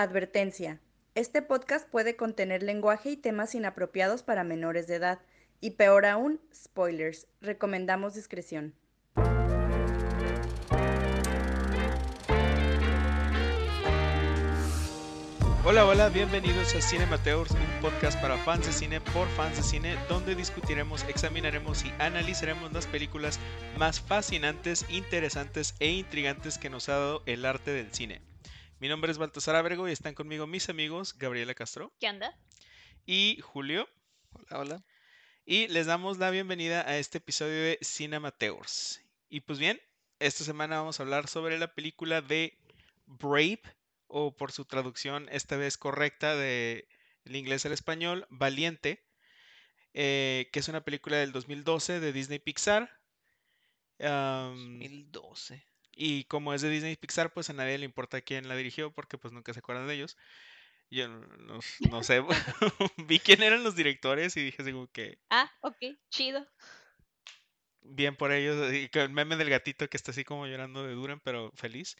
Advertencia. Este podcast puede contener lenguaje y temas inapropiados para menores de edad. Y peor aún, spoilers. Recomendamos discreción. Hola, hola, bienvenidos a Cinemateurs, un podcast para fans de cine por fans de cine, donde discutiremos, examinaremos y analizaremos las películas más fascinantes, interesantes e intrigantes que nos ha dado el arte del cine. Mi nombre es Baltasar Abrego y están conmigo mis amigos Gabriela Castro ¿Qué anda? y Julio. Hola, hola. Y les damos la bienvenida a este episodio de Cinemateurs. Y pues bien, esta semana vamos a hablar sobre la película de Brave, o por su traducción esta vez correcta de el inglés al español, Valiente, eh, que es una película del 2012 de Disney Pixar. Am, 2012. Y como es de Disney Pixar, pues a nadie le importa quién la dirigió porque pues nunca se acuerdan de ellos. Yo no, no- sé, vi quién eran los directores y dije así como que Ah, ok, chido. bien por ellos. Y con el meme del gatito que está así como llorando de Duran, pero feliz.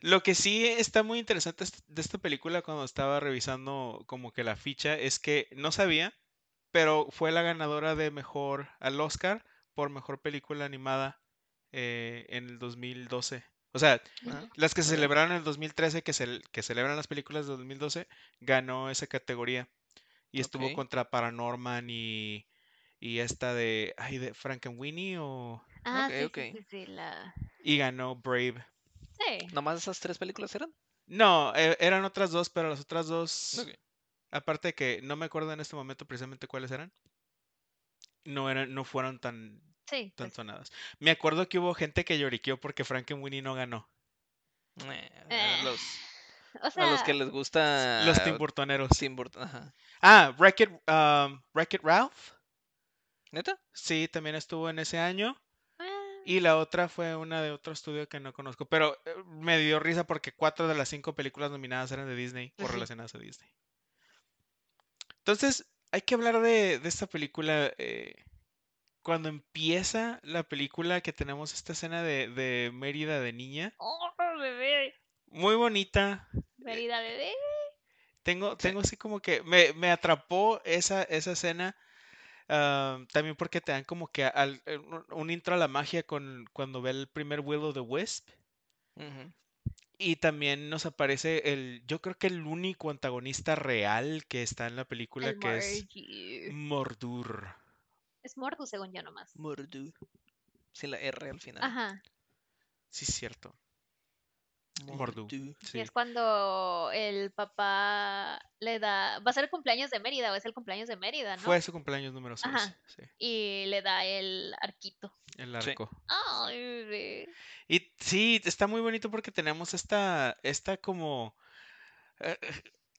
Lo que sí está muy interesante de esta película cuando estaba revisando como que la ficha es que no sabía, pero fue la ganadora de mejor al Oscar por mejor película animada eh, en el 2012. O sea, Ah, las que se celebraron en el 2013, que, cel- que celebran las películas de 2012, ganó esa categoría. Y estuvo contra Paranorman y, y esta de, ay, de Frankenweenie o... Ah, sí, sí, sí, sí, la... Y ganó Brave. Sí. ¿Nomás esas tres películas eran? No, e- eran otras dos, pero las otras dos, aparte de que no me acuerdo en este momento precisamente cuáles eran, no eran, no fueron tan, Sí, tan pues, sonadas. Me acuerdo que hubo gente que lloriqueó porque Frankenweenie no ganó. Eh, Eh, a los, o a los que les gusta Los Tim Burtoneros. Tim Burton, ajá. Ah, Wreck-It, um, Wreck-It Ralph. ¿Neta? Sí, también estuvo en ese año. ah, Y la otra fue una de otro estudio que no conozco. Pero eh, me dio risa porque cuatro de las cinco películas nominadas eran de Disney o relacionadas a Disney. Entonces, hay que hablar de, de esta película. eh, cuando empieza la película, que tenemos esta escena de, de Mérida de niña. oh, bebé, Muy bonita. Merida, bebé. Tengo, tengo así como que me, me atrapó esa, esa escena. ah, también porque te dan como que al- eh, un- intro a la magia con cuando ve el primer Will of the Wisp. Y también nos aparece el, yo creo que el único antagonista real que está en la película, El que es. Mordur. Es Mordu, según yo nomás. Mordu. Sin la R al final. Ajá. Sí, es cierto. Mordu. Mordu. Y Sí. es cuando el papá le da... Va a ser el cumpleaños de Mérida, o es el cumpleaños de Mérida, ¿no? Fue su cumpleaños número 6. Ajá. Sí, Y le da el arquito. el Sí. arco. Ay, bebé. Y sí, está muy bonito porque tenemos esta, esta como, eh,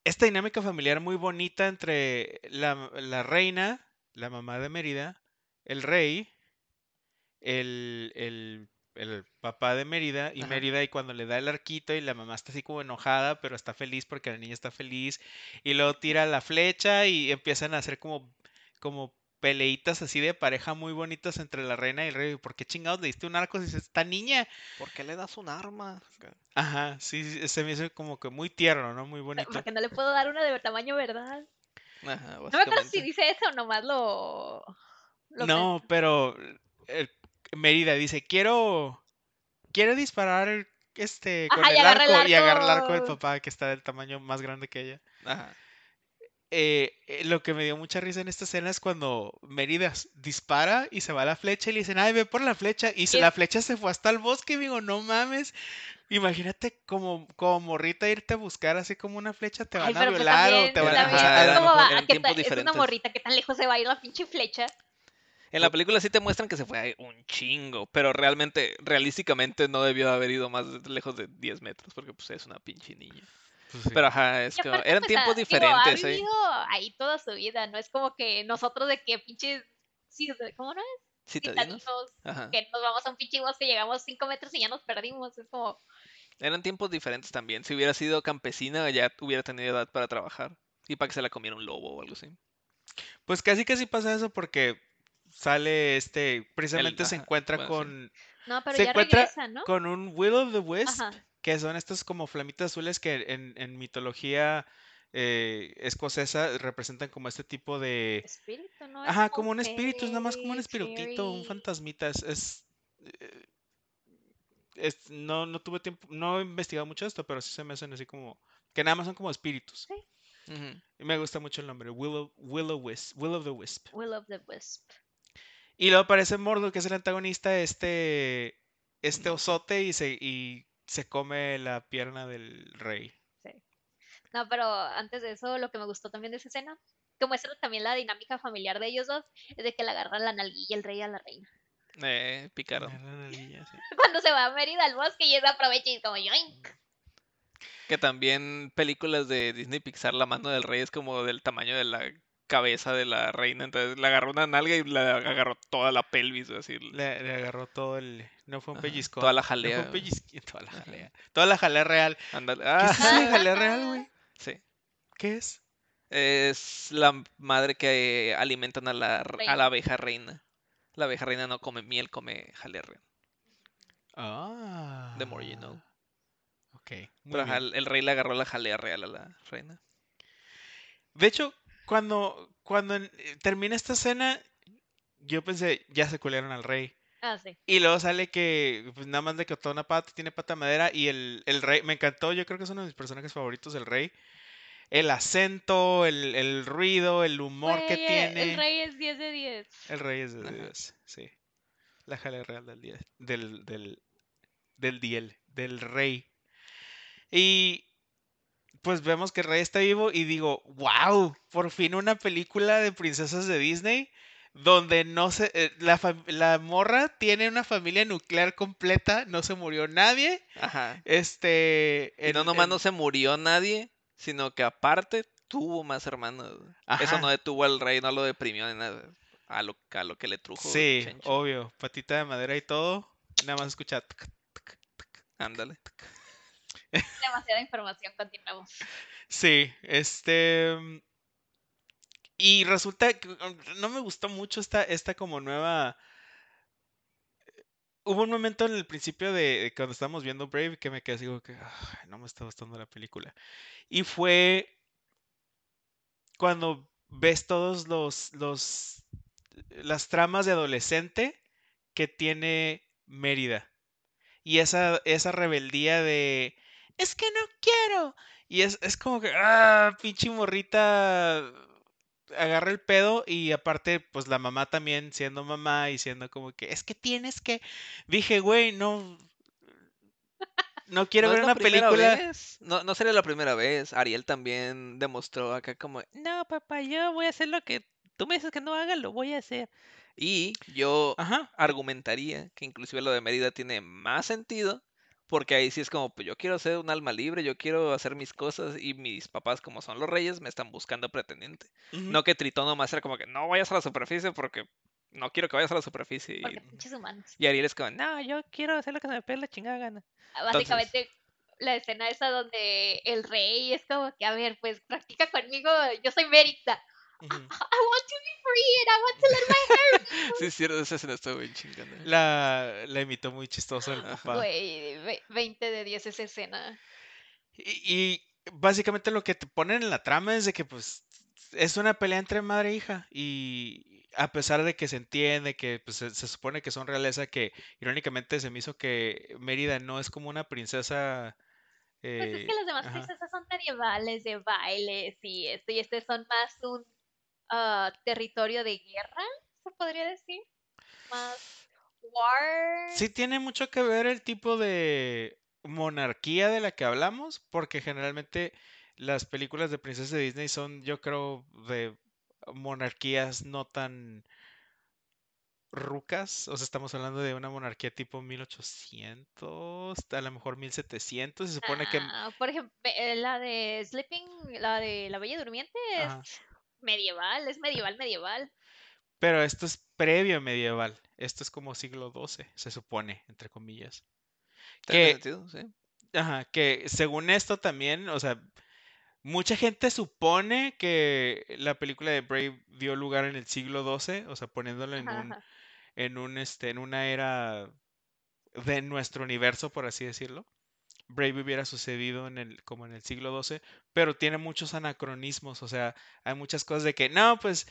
esta dinámica familiar muy bonita entre la, la reina, la mamá de Mérida, el rey, el, el, el papá de Mérida y Ajá. Mérida y cuando le da el arquito y la mamá está así como enojada, pero está feliz porque la niña está feliz y luego tira la flecha y empiezan a hacer como, como peleitas así de pareja muy bonitas entre la reina y el rey. ¿Por qué chingados le diste un arco si es esta niña? ¿Por qué le das un arma? Ajá, sí, sí, se me hizo como que muy tierno, ¿no? Muy Pero, bonito. Porque no le puedo dar una de tamaño verdad. Ajá, No me acuerdo si dice eso nomás lo... lo No, pero eh, Mérida dice, quiero, quiero disparar este con Ajá, y el arco y agarra el arco del papá que está del tamaño más grande que ella. Ajá. Eh, eh, lo que me dio mucha risa en esta escena es cuando Mérida dispara y se va a la flecha y le dicen, ay, ve por la flecha. Y se- la flecha se fue hasta el bosque y digo, no mames. Imagínate como, como morrita irte a buscar así como una flecha, te Ay, van a pues violar o te van a... también, o sea, Ajá, a lo ¿cómo mejor- va? eran ¿A qué tiempos ta- es una morrita, ¿qué tan lejos se va a ir la pinche flecha? En la película sí te muestran que se fue un chingo, pero realmente, realísticamente no debió haber ido más lejos de 10 metros, porque pues es una pinche niña. pues, sí. Pero ajá, es aparte, eran pues, tiempos digo, diferentes, ha ¿eh? vivido ahí toda su vida, no es como que nosotros de que pinches... ¿Cómo no es? Citadinos. Que nos vamos a un pinche bosque, llegamos cinco metros y ya nos perdimos. Es como, Eran tiempos diferentes también. Si hubiera sido campesina, ya hubiera tenido edad para trabajar. Y para que se la comiera un lobo o algo así. Pues casi casi pasa eso porque sale este, precisamente se ajá, encuentra bueno, sí. con, no, pero se ya encuentra regresa, ¿no? con un Will of the Wisp Ajá. que son estas como flamitas azules que en, en mitología eh, escocesa representan como este tipo de... Espíritu, ¿no? Es Ajá, como un espíritu, es nada más como un espiritito, un fantasmita, es... es, eh, es- no, no tuve tiempo, no he investigado mucho esto, pero sí se me hacen así como... Que nada más son como espíritus. Sí. Y me gusta mucho el nombre, Willow, Willow, Wisp, Will the Wisp. Will of the Wisp. Y luego aparece Mordo, que es el antagonista, este, este osote y se, y se come la pierna del rey. No, pero antes de eso, lo que me gustó también de esa escena, que muestra también la dinámica familiar de ellos dos, es de que le agarran la nalguilla el rey a la reina. Eh, nalguilla, sí. Cuando se va a Mérida al bosque y ella aprovecha y es como yoink. Que también películas de Disney Pixar, la mano del rey es como del tamaño de la cabeza de la reina. Entonces le agarró una nalga y le agarró toda la pelvis. Así. Le, le agarró todo el... No fue un pellizco. toda la No fue jalea, un toda la Ajá. jalea. Toda la jalea real. Ándale. ¿Qué Ah, es eso de jalea real, güey? sí. ¿Qué es? Es la madre que alimentan a la, a Reina. la abeja reina. La abeja reina no come miel, come jalea real. Ah. The more you know. Ok. Pero el rey le agarró la jalea real a la reina. De hecho, cuando, cuando eh, termina esta escena, yo pensé, ya se culearon al rey. Ah, sí. Y luego sale que pues, nada más le cortó una pata, tiene pata de madera y el, el rey, me encantó, yo creo que es uno de mis personajes favoritos, el rey. El acento, el, el ruido, el humor que tiene. El rey es 10 de 10. El rey es de Ajá. Dios, sí. La jalea real del día, del, del, del diel, del rey. Y pues vemos que el rey está vivo y digo, wow, por fin una película de princesas de Disney donde no se, eh, la, la morra tiene una familia nuclear completa, no se murió nadie. Ajá. Este, Y no nomás no se murió nadie, sino que aparte tuvo más hermanos. Eso no detuvo al rey, no lo deprimió nada. A lo, a lo que le trujo. Sí, Chencho. obvio, patita de madera y todo. Nada más escucha. Ándale. Demasiada información, continuamos. Sí, este. mm, Y resulta que mm, no me gustó mucho esta, esta como nueva. Hubo un momento en el principio de, cuando estábamos viendo Brave que me quedé así como que "Ay, no me está gustando la película. Y fue cuando ves todos los, los las tramas de adolescente que tiene Mérida. Y esa, esa rebeldía de es que no quiero. Y es, es como que, ah, pinche morrita, agarra el pedo y aparte, pues la mamá también siendo mamá y siendo como que, es que tienes que... Dije, güey, no... No quiero No ver una película... vez, No, no sería la primera vez. Ariel también demostró acá como, no, papá, yo voy a hacer lo que tú me dices que no haga, lo voy a hacer. Y yo Ajá. argumentaría que inclusive lo de Mérida tiene más sentido, porque ahí sí es como, pues yo quiero ser un alma libre, yo quiero hacer mis cosas y mis papás como son los reyes me están buscando pretendiente. No que Tritón nomás era como que no vayas a la superficie porque no quiero que vayas a la superficie. Y, Porque pinches humanos. y Ariel es como, no, yo quiero hacer lo que se me pegue la chingada gana. Básicamente, la escena esa donde el rey es como que, a ver, pues practica conmigo, yo soy I want to be free and I want to let my hair Sí, es cierto, esa escena está bien chingada. La, la imitó muy chistoso el papá. Güey, ve- 20 de 10 esa escena. Y, y básicamente lo que te ponen en la trama es de que pues es una pelea entre madre e hija y a pesar de que se entiende que pues, se, se supone que son realeza que irónicamente se me hizo que Mérida no es como una princesa Pues es eh, que las demás ajá. princesas son medievales, de bailes y esto, y este son más un ah, territorio de guerra, se podría decir. Más war. Sí tiene mucho que ver el tipo de monarquía de la que hablamos, porque generalmente las películas de princesas de Disney son, yo creo, de monarquías no tan rucas, o sea, estamos hablando de una monarquía tipo 1800, a lo mejor 1700, se supone que... Ah, por ejemplo, eh, la de Sleeping, la de La Bella Durmiente es. Medieval, es medieval, medieval. Pero esto es previo medieval, esto es como siglo XII, se supone, entre comillas. ¿Tiene Que- sentido? Sí. Ajá, que según esto también, o sea, mucha gente supone que la película de Brave dio lugar en el siglo XII, o sea, poniéndolo en Ajá, un, ajá. en un, este, en una era de nuestro universo, por así decirlo. Brave hubiera sucedido en el, como en el siglo XII, pero tiene muchos anacronismos, o sea, hay muchas cosas de que, no, pues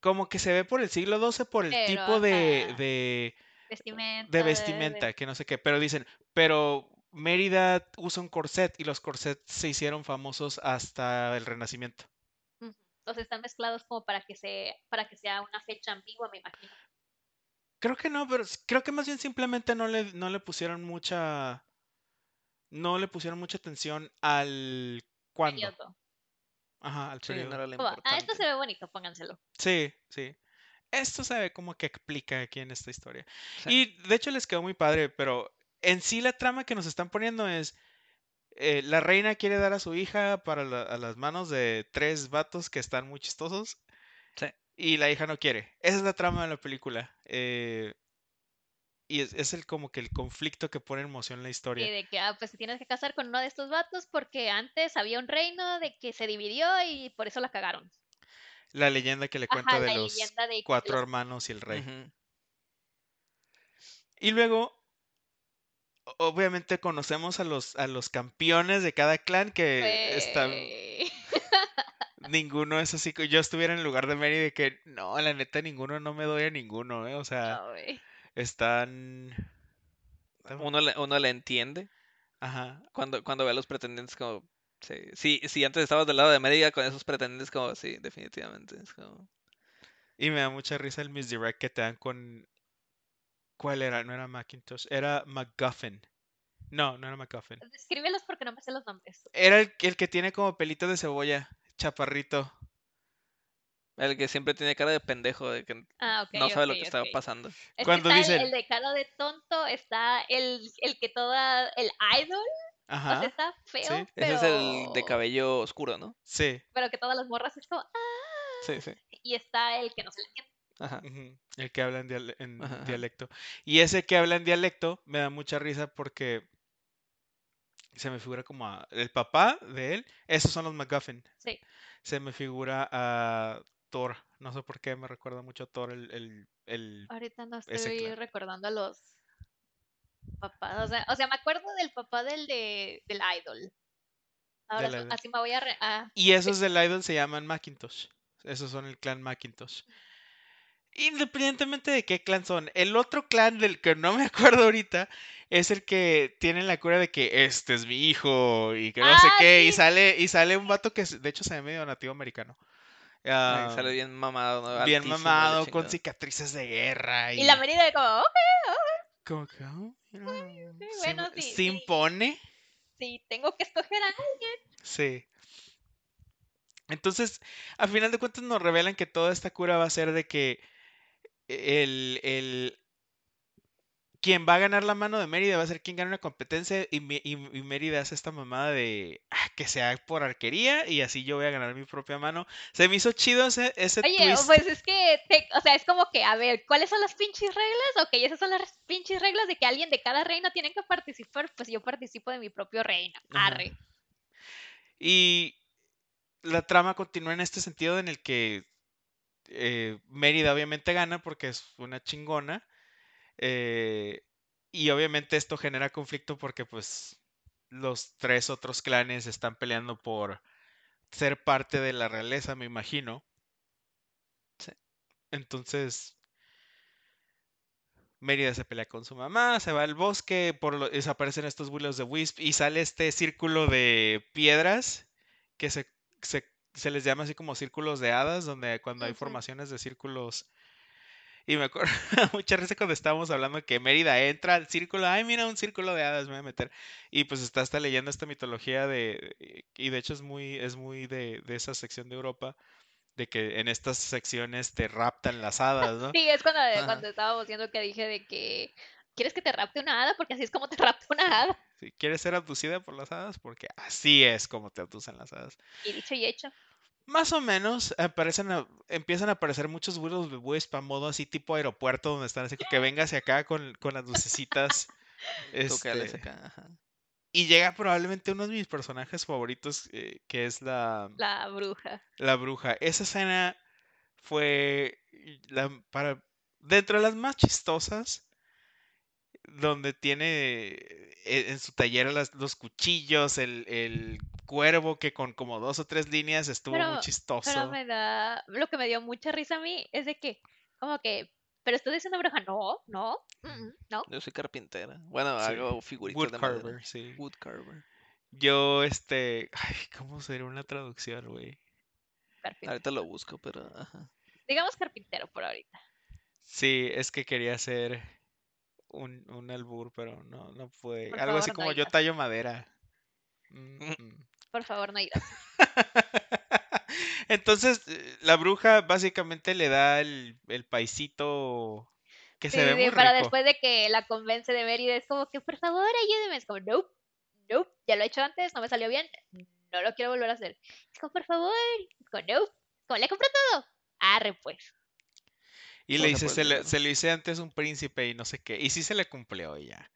como que se ve por el siglo XII por el Pero, tipo de, ajá. de, Vestimenta. de vestimenta, que no sé qué, pero dicen, pero Mérida usa un corset y los corsets se hicieron famosos hasta el Renacimiento. Entonces están mezclados como para que se, para que sea una fecha ambigua, me imagino. Creo que no, pero creo que más bien simplemente no le, no le pusieron mucha, no le pusieron mucha atención al cuándo. Periodo. Ajá, al Sí, no periodo. era ah, esto se ve bonito, pónganselo. Sí, sí. Esto se ve como que explica aquí en esta historia. Sí. Y de hecho les quedó muy padre, pero en sí la trama que nos están poniendo es, eh, la reina quiere dar a su hija para la- a las manos de tres vatos que están muy chistosos Sí. y la hija no quiere. Esa es la trama de la película. eh, y es, es el como que el conflicto que pone en moción la Y historia. de que, ah, pues te tienes que casar con uno de estos vatos porque antes había un reino de que se dividió y por eso la cagaron. La leyenda que le cuenta Ajá, de los de cuatro los- hermanos y el rey. Y luego, obviamente conocemos a los, a los campeones de cada clan que están... Güey. Ninguno es así. que Yo estuviera en el lugar de Mary de que, no, la neta, ninguno, no me doy a ninguno, ¿eh? O sea, No. Están... Uno, le, uno le entiende Ajá. cuando, cuando ve a los pretendientes como... Sí, sí, si antes estabas del lado de Mérida con esos pretendientes como... Sí, definitivamente. Es como... Y me da mucha risa el misdirect que te dan con... ¿Cuál era? No era Macintosh, era MacGuffin. No, no era MacGuffin. Descríbelos porque no me sé los nombres. Era el, el que tiene como pelito de cebolla, chaparrito. El que siempre tiene cara de pendejo, de que Ah, no sabe lo que está ok. pasando. Es Cuando que está el- de cara de tonto, está el, el que toda, el idol, o sea, Ajá. está feo, sí. pero... Ese es el de cabello oscuro, ¿no? Sí. Pero que todas las morras es como, ah, Sí, sí. y está el que no se le entiende. Ajá. El que habla en, diale- en Ajá, dialecto. Y ese que habla en dialecto me da mucha risa porque se me figura como a- el papá de él. Esos son los MacGuffin. Sí. Se me figura a Thor. No sé por qué me recuerda mucho a Thor el, el, el- Ahorita no estoy clan. recordando a los papás. O sea, o sea, me acuerdo del papá del de, del idol. Ahora idol. así me voy a... re- a- Y esos del Idol se llaman Macintosh. Esos son el clan Macintosh. Independientemente de qué clan son, el otro clan del que no me acuerdo ahorita es el que tiene la cura de que este es mi hijo y que no sé Ah, qué. Y sale, y sale un vato que de hecho se ve medio nativo americano. Ah, sale bien mamado, ¿no? bien mamado, con cicatrices de guerra. Y, Y la Merida de como, "Oh, como que, oh, mira, sí, se bueno, sí, se sí. impone. si tengo que escoger a Sí. Entonces, al final de cuentas nos revelan que toda esta cura va a ser de que el, el quien va a ganar la mano de Mérida va a ser quien gana una competencia y, y, y Mérida hace esta mamada de "Ah, que sea por arquería y así yo voy a ganar mi propia mano. Se me hizo chido ese, ese Oye, twist. pues es que, te- o sea, es como que, a ver, ¿cuáles son las pinches reglas? Ok, esas son las pinches reglas de que alguien de cada reino tiene que participar, pues yo participo de mi propio reino. Arre. Y la trama continúa en este sentido en el que eh, Mérida obviamente gana porque es una chingona. Eh, y obviamente esto genera conflicto porque pues los tres otros clanes están peleando por ser parte de la realeza, me imagino. Sí. Entonces, Mérida se pelea con su mamá, se va al bosque, por lo, desaparecen estos Willows de Wisp y sale este círculo de piedras que se, se, se les llama así como círculos de hadas, donde cuando hay formaciones de círculos... Y me acuerdo mucha risa cuando estábamos hablando que Mérida entra al círculo, ay mira un círculo de hadas, me voy a meter. Y pues está hasta leyendo esta mitología de, y de hecho es muy, es muy de, de esa sección de Europa, de que en estas secciones te raptan las hadas, ¿no? Sí, es cuando, Ajá. cuando estábamos viendo que dije de que, ¿quieres que te rapte una hada? Porque así es como te rapta una hada. Si quieres ser abducida por las hadas, porque así es como te abducen las hadas. Y dicho y hecho. Más o menos aparecen a- empiezan a aparecer muchos Willows de Wisp a modo así tipo aeropuerto donde están así que venga hacia acá con, con las lucecitas. Este, acá, ajá. y llega probablemente uno de mis personajes favoritos, eh, que es la, La bruja. la bruja. Esa escena fue la, para dentro de las más chistosas, donde tiene e- en su taller las- los cuchillos, el, el cuervo que con como dos o tres líneas estuvo muy pero chistoso. me da, lo que me dio mucha risa a mí es de que, como que, pero estoy diciendo bruja, no, no, mm, mm, no. Yo soy carpintera. Bueno, Sí. hago figuritas Wood de madera. carver, sí. Wood carver. Yo, este, ay, ¿cómo sería una traducción, güey? Carpintero. Ahorita lo busco, pero ajá. Digamos carpintero por ahorita. Sí, es que quería hacer un, un albur, pero no, no pude. Por Algo así no como yo tallo madera. Mm, mm. Por favor, no digas. Entonces, eh, la bruja básicamente le da el, el paisito que Sí, se ve sí, muy para rico. después de que la convence de Mérida, es como que, por favor, ayúdeme. Es como, nope, nope, ya lo he hecho antes, no me salió bien, no lo quiero volver a hacer. Es como, por favor, es como, nope, como le compro todo. Arre, pues. Y le dice, se le, se le hice antes un príncipe y no sé qué. Y sí se le cumplió ya.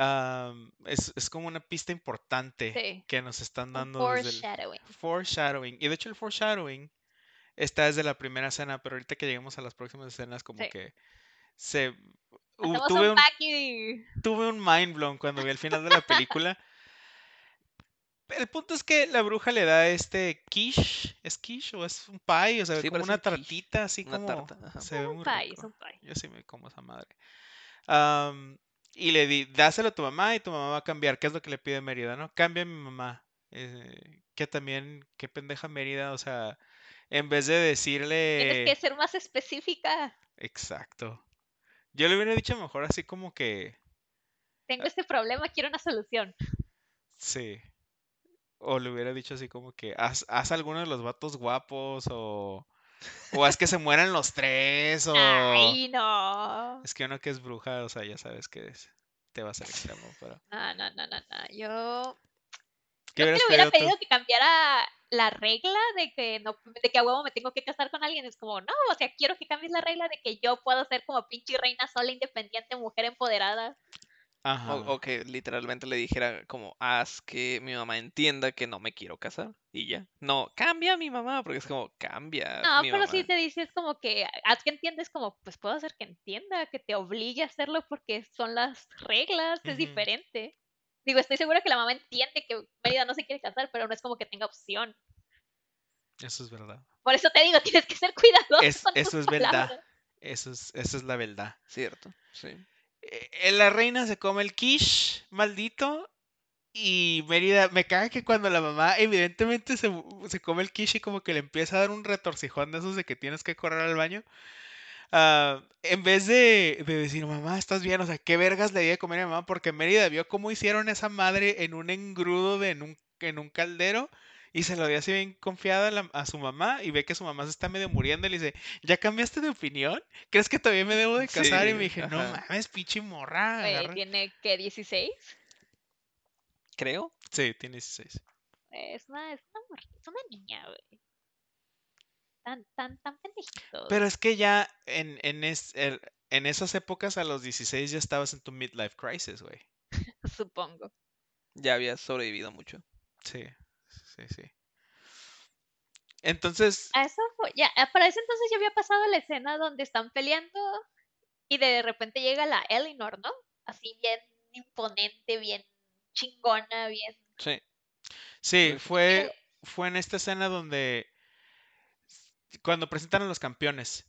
Am, es, es como una pista importante Sí. que nos están Un dando desde el foreshadowing. Y de hecho el foreshadowing está desde la primera escena, pero ahorita que lleguemos a las próximas escenas como Sí. que se... uh, tuve un tuve un mind blown cuando vi el final de la película. El punto es que la bruja le da este quiche, ¿es quiche o es un pie? O sea, Sí, como una un quiche, tartita así una como tarta, se ve un muy pie, es un pie. Yo sí me como esa madre. Y le di, dáselo a tu mamá y tu mamá va a cambiar. ¿Qué es lo que le pide Mérida, no? Cambia a mi mamá. Eh, que también, qué pendeja Mérida, o sea, en vez de Tienes decirle... que ser más específica. Exacto. Yo le hubiera dicho mejor así como que... Tengo este problema, quiero una solución. Sí. O le hubiera dicho así como que haz, haz alguno de los vatos guapos o... O haz que se mueran los tres o... Ay, no. Es que uno que es bruja, o sea, ya sabes que es- te vas al extremo, pero... No, no, no, no, no. Yo ¿Qué hubieras que le hubiera pedido tú? pedido que cambiara la regla de que no, de que a huevo me tengo que casar con alguien. Es como, no, o sea, quiero que cambies la regla de que yo puedo ser como pinche reina sola, independiente, mujer empoderada. Ajá. O, o que literalmente le dijera como, haz que mi mamá entienda que no me quiero casar. Y ya. No, cambia a mi mamá, porque es como, cambia No, mi pero mamá. sí te dices como que, haz que entiendes como, pues puedo hacer que entienda, que te obligue a hacerlo porque son las reglas, es Ujú. diferente. Digo, estoy segura que la mamá entiende que Mérida no se quiere casar, pero no es como que tenga opción. Eso es verdad. Por eso te digo, tienes que ser cuidadoso Es- eso es verdad. palabras. Eso es, eso es la verdad. Cierto, sí. Eh, la reina se come el quiche, maldito. Y Mérida, me caga que cuando la mamá evidentemente se, se come el quiche y como que le empieza a dar un retorcijón de esos de que tienes que correr al baño. ah, en vez de, de decir, mamá, ¿estás bien? O sea, ¿qué vergas le di de comer a mi mamá? Porque Mérida vio cómo hicieron esa madre en un engrudo de en un, en un caldero. Y se lo dio así bien confiada a, la- a su mamá y ve que su mamá se está medio muriendo y le dice, ¿ya cambiaste de opinión? ¿Crees que todavía me debo de casar? y me dije, no mames, pinche morra. Güey, agarra". tiene que 16. Creo. Sí, tiene 16. Es una, es una, mor- es una niña, güey. Tan, tan, tan pendejito. Pero es que ya en, en, es- el- en esas épocas a los 16 ya estabas en tu midlife crisis, güey. supongo. Ya había sobrevivido mucho. Sí, sí, sí. Entonces, A eso fue- ya, ah, para ese entonces ya había pasado la escena donde están peleando y de repente llega la Eleanor, ¿no? Así bien imponente, bien chingona, bien. Sí. sí, fue, fue en esta escena donde cuando presentan a los campeones.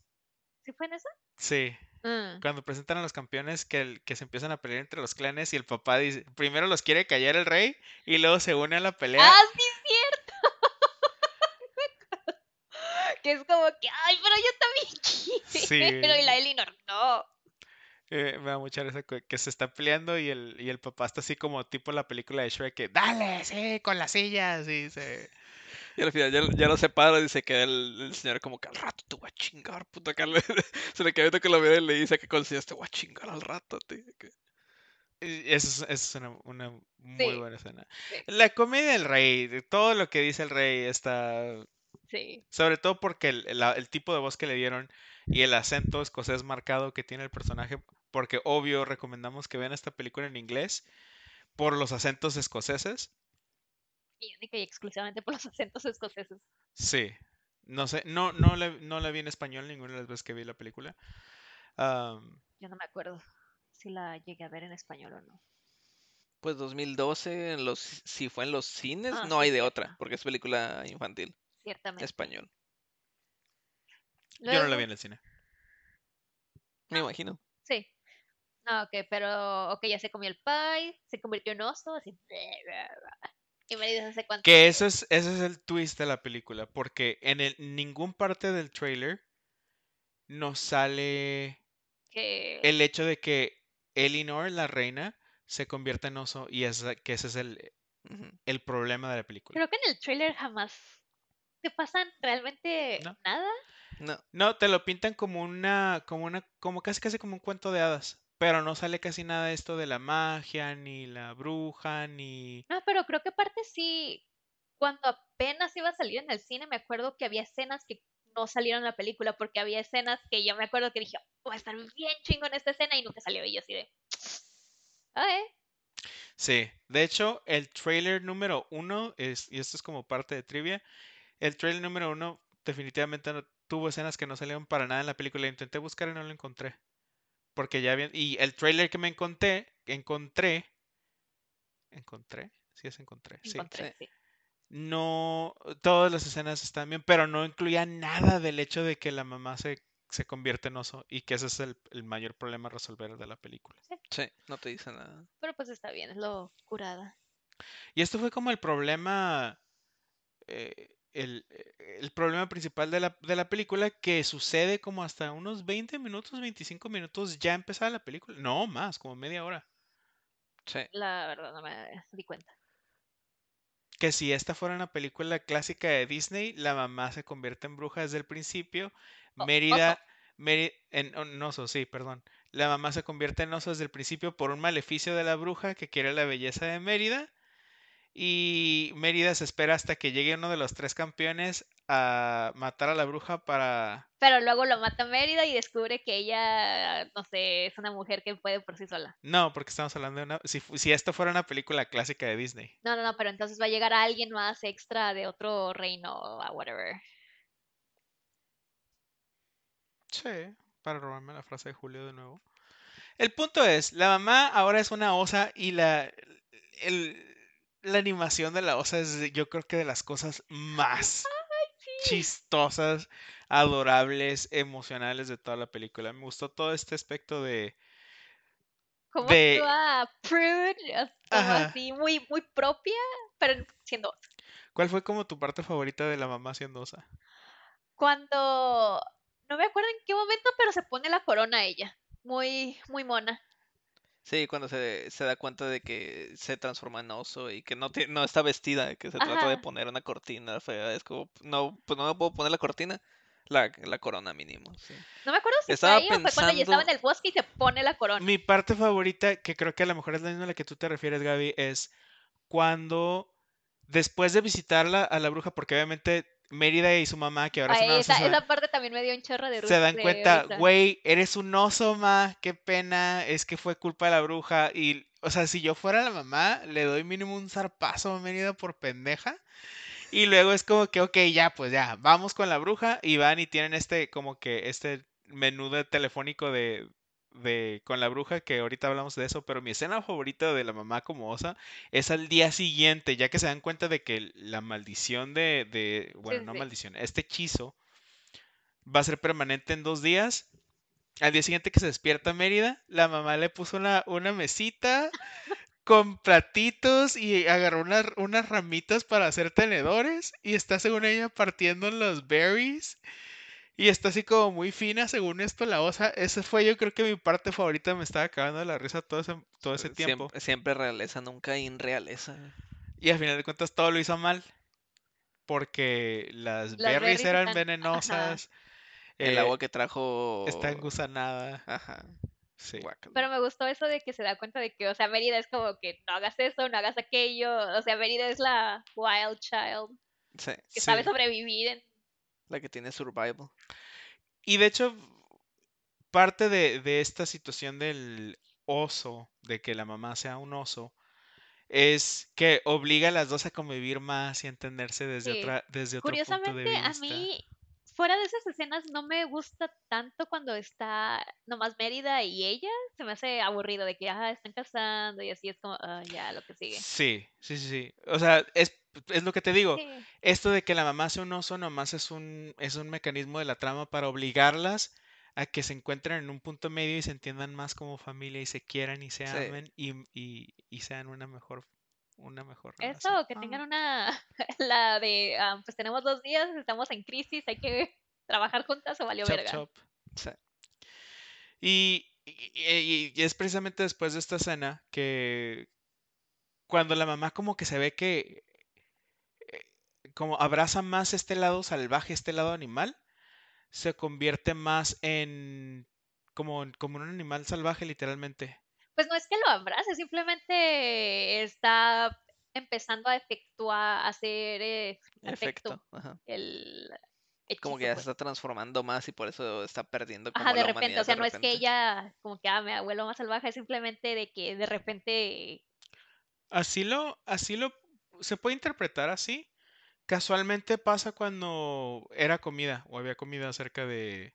¿Sí fue en eso? Sí, Mm. cuando presentan a los campeones que, el- que se empiezan a pelear entre los clanes y el papá dice, primero los quiere callar el rey y luego se une a la pelea. ¡Ah, sí, es cierto! Que es como que, ¡ay, pero yo también quiero! Sí. Y la Eleanor, no. Eh, me da mucha risa que, se está peleando y el, y el papá está así como tipo la película de Shrek que dale, sí, con las sillas y se... Y al final ya, ya lo separa y se queda el, el señor como que al rato te voy a chingar, puta. Le- se le queda que lo ve y le dice que con el señor te voy a chingar al rato, tío. Eso es, eso es una, una muy Sí, buena escena. sí. La comedia del rey, todo lo que dice el rey está... Sí. Sobre todo porque el, el tipo de voz que le dieron y el acento escocés marcado que tiene el personaje, porque obvio recomendamos que vean esta película en inglés por los acentos escoceses. Y única y exclusivamente por los acentos escoceses. Sí. No sé, no, no, la, no la vi en español ninguna de las veces que vi la película. Yo no me acuerdo si la llegué a ver en español o no. Pues 2012, en los, si fue en los cines, Ah, no sí, hay de otra, porque es película infantil, Ciertamente. español. Yo no la vi en el cine. Me imagino. Sí. Ah, ok, pero ok, ya se comió el pie, se convirtió en oso, así. Y me dices hace cuánto. Que eso es, ese es el twist de la película, porque en el, ningún parte del trailer nos sale el hecho de que Elinor, la reina, se convierta en oso y esa- que ese es el, el problema de la película. creo que en el trailer jamás te pasan realmente No. nada. No, No, te lo pintan como una, como una, como casi casi como un cuento de hadas, pero no sale casi nada de esto de la magia, ni la bruja, ni... No, pero creo que aparte sí, cuando apenas iba a salir en el cine, me acuerdo que había escenas que no salieron en la película, porque había escenas que yo me acuerdo que dije, va a estar bien chingo en esta escena y nunca salió y yo así de... "Ah, eh". Sí, de hecho, el trailer número uno es, y esto es como parte de trivia, el trailer número uno definitivamente no tuvo escenas que no salieron para nada en la película. Intenté buscar y no lo encontré. Porque ya habían, y el trailer que me encontré, encontré, encontré, sí es encontré, sí. Encontré, sí. No, todas las escenas están bien, pero no incluía nada del hecho de que la mamá se, se convierte en oso y que ese es el, el mayor problema a resolver de la película. sí, no te dice nada. Pero pues está bien, es lo curada. Y esto fue como el problema, eh, el, eh, el problema principal de la, de la película que sucede como hasta unos 20 minutos, 25 minutos ya empezada la película. No, más, como media hora. Sí, La verdad no me di cuenta. Que si esta fuera una película clásica de Disney, la mamá se convierte en bruja desde el principio. Mérida, Meri- en, en oso, sí, perdón. La mamá se convierte en oso desde el principio por un maleficio de la bruja que quiere la belleza de Mérida. Y Mérida se espera hasta que llegue uno de los tres campeones a matar a la bruja para... Pero luego lo mata Mérida y descubre que ella, no sé, es una mujer que puede por sí sola. No, porque estamos hablando de una... Si, si esto fuera una película clásica de Disney. No, no, no, pero entonces va a llegar alguien más extra de otro reino o whatever. Sí, para robarme la frase de Julio de nuevo. El punto es, la mamá ahora es una osa y la, el- la animación de la osa es, yo creo que de las cosas más chistosas, adorables, emocionales de toda la película. Me gustó todo este aspecto de... ¿Cómo De- actúa Prude? Como así, muy, muy propia, pero siendo ¿Cuál fue como tu parte favorita de la mamá siendo osa? cuando no me acuerdo en qué momento, pero se pone la corona ella. Muy, muy mona. Sí, cuando se, se da cuenta de que se transforma en oso y que no, tie- no está vestida, que se trata de poner una cortina fea. Es como, no, pues no me puedo poner la cortina, la, la corona mínimo. Sí. No me acuerdo si Estaba fue ahí o fue cuando ella estaba en pensando- el bosque y se pone la corona. Mi parte favorita, que creo que a lo mejor es la misma a la que tú te refieres, Gaby, es cuando después de visitarla a la bruja, porque obviamente Mérida y su mamá, que ahora es Ay, una osa, esa, esa parte también me dio un chorro de ru- se dan cuenta, güey, eres un oso, ma, qué pena, es que fue culpa de la bruja. Y, o sea, si yo fuera la mamá, le doy mínimo un zarpazo a Mérida por pendeja. Y luego es como que, ok, ya, pues ya, vamos con la bruja y van y tienen este, como que este menú de telefónico de, de, con la bruja, que ahorita hablamos de eso, pero mi escena favorita de la mamá como osa es al día siguiente, ya que se dan cuenta de que la maldición de, de bueno, sí, no sí. maldición, este hechizo va a ser permanente en dos días. Al día siguiente que se despierta Mérida, la mamá le puso una, una mesita con platitos y agarró unas, unas ramitas para hacer tenedores y está según ella partiendo los berries y está así como muy fina según esto la osa. Esa fue yo creo que mi parte favorita, me estaba acabando de la risa todo ese, todo ese tiempo. Siempre, siempre realeza, nunca inrealeza. Y al final de cuentas todo lo hizo mal. Porque las, Las berries berries eran están- venenosas. El eh, agua que trajo. Está engusanada. Ajá. Sí. Pero me gustó eso de que se da cuenta de que, o sea, Mérida es como que no hagas eso, no hagas aquello. O sea, Mérida es la wild child Sí, que sabe sobrevivir en la que tiene survival. Y de hecho, parte de, de esta situación del oso, de que la mamá sea un oso, es que obliga a las dos a convivir más y a entenderse desde Sí. otra, desde otro punto de Curiosamente, vista. a mí fuera de esas escenas no me gusta tanto cuando está nomás Mérida y ella. Se me hace aburrido de que, ah, están casando y así es como, ah, ya, lo que sigue. Sí, sí, sí, sí. O sea, es, es lo que te digo. Sí. Esto de que la mamá sea un oso nomás es un, es un mecanismo de la trama para obligarlas a que se encuentren en un punto medio y se entiendan más como familia y se quieran y se Sí. amen y, y, y sean una mejor, una mejor Eso, relación. que Ah. tengan una, la de, ah, pues tenemos dos días, estamos en crisis, hay que trabajar juntas o valió Chop, verga. chop. Sí. Y, y- es precisamente después de esta escena que cuando la mamá como que se ve que eh, como abraza más este lado salvaje, este lado animal, se convierte más en como, en- como un animal salvaje literalmente. Pues no es que lo abrace, simplemente está empezando a efectuar, a hacer eh, efecto Efecto. Ajá. el Como que ya se pues. está transformando más y por eso está perdiendo como Ajá, de la repente, humanidad o sea, no es que ella como que, ah, me vuelvo más salvaje, es simplemente de que de repente, Así lo, así lo, se puede interpretar así. Casualmente pasa cuando era comida o había comida cerca de...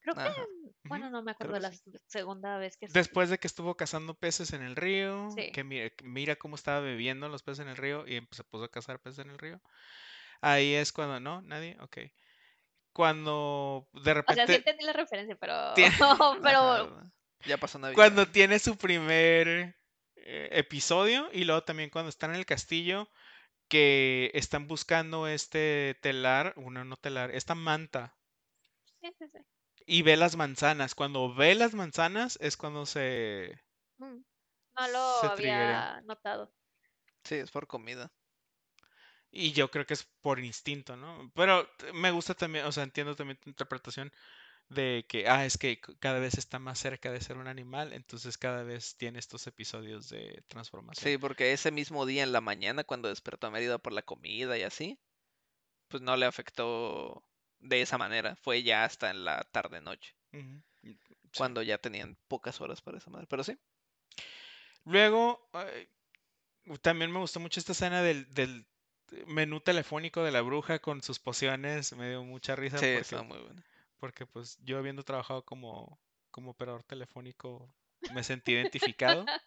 creo que, bueno, no me acuerdo de la segunda vez que. Después de que estuvo cazando peces en el río, Sí. que mira, mira cómo estaba bebiendo los peces en el río y se puso a cazar peces en el río. Ahí es cuando, ¿no? ¿Nadie? Ok. Cuando de O sea, sí repente, entendí la referencia, pero, Tiene- pero Ajá, Ya pasó Navidad. cuando tiene su primer eh, episodio y luego también cuando están en el castillo que están buscando este telar, bueno, no telar, esta manta sí, sí, sí. Y ve las manzanas. Cuando ve las manzanas es cuando se... Mm, No lo Se había notado. Sí, es por comida. Y yo creo que es por instinto, ¿no? Pero me gusta también, o sea, entiendo también tu interpretación de que, ah, es que cada vez está más cerca de ser un animal, entonces cada vez tiene estos episodios de transformación. Sí, porque ese mismo día en la mañana, cuando despertó a Mérida por la comida y así, pues no le afectó de esa manera. Fue ya hasta en la tarde-noche, sí. cuando ya tenían pocas horas para esa madre. Pero sí, Luego, también me gustó mucho esta escena del, del menú telefónico de la bruja con sus pociones, me dio mucha risa sí, porque, está muy bueno. porque pues yo habiendo trabajado como, como operador telefónico me sentí identificado.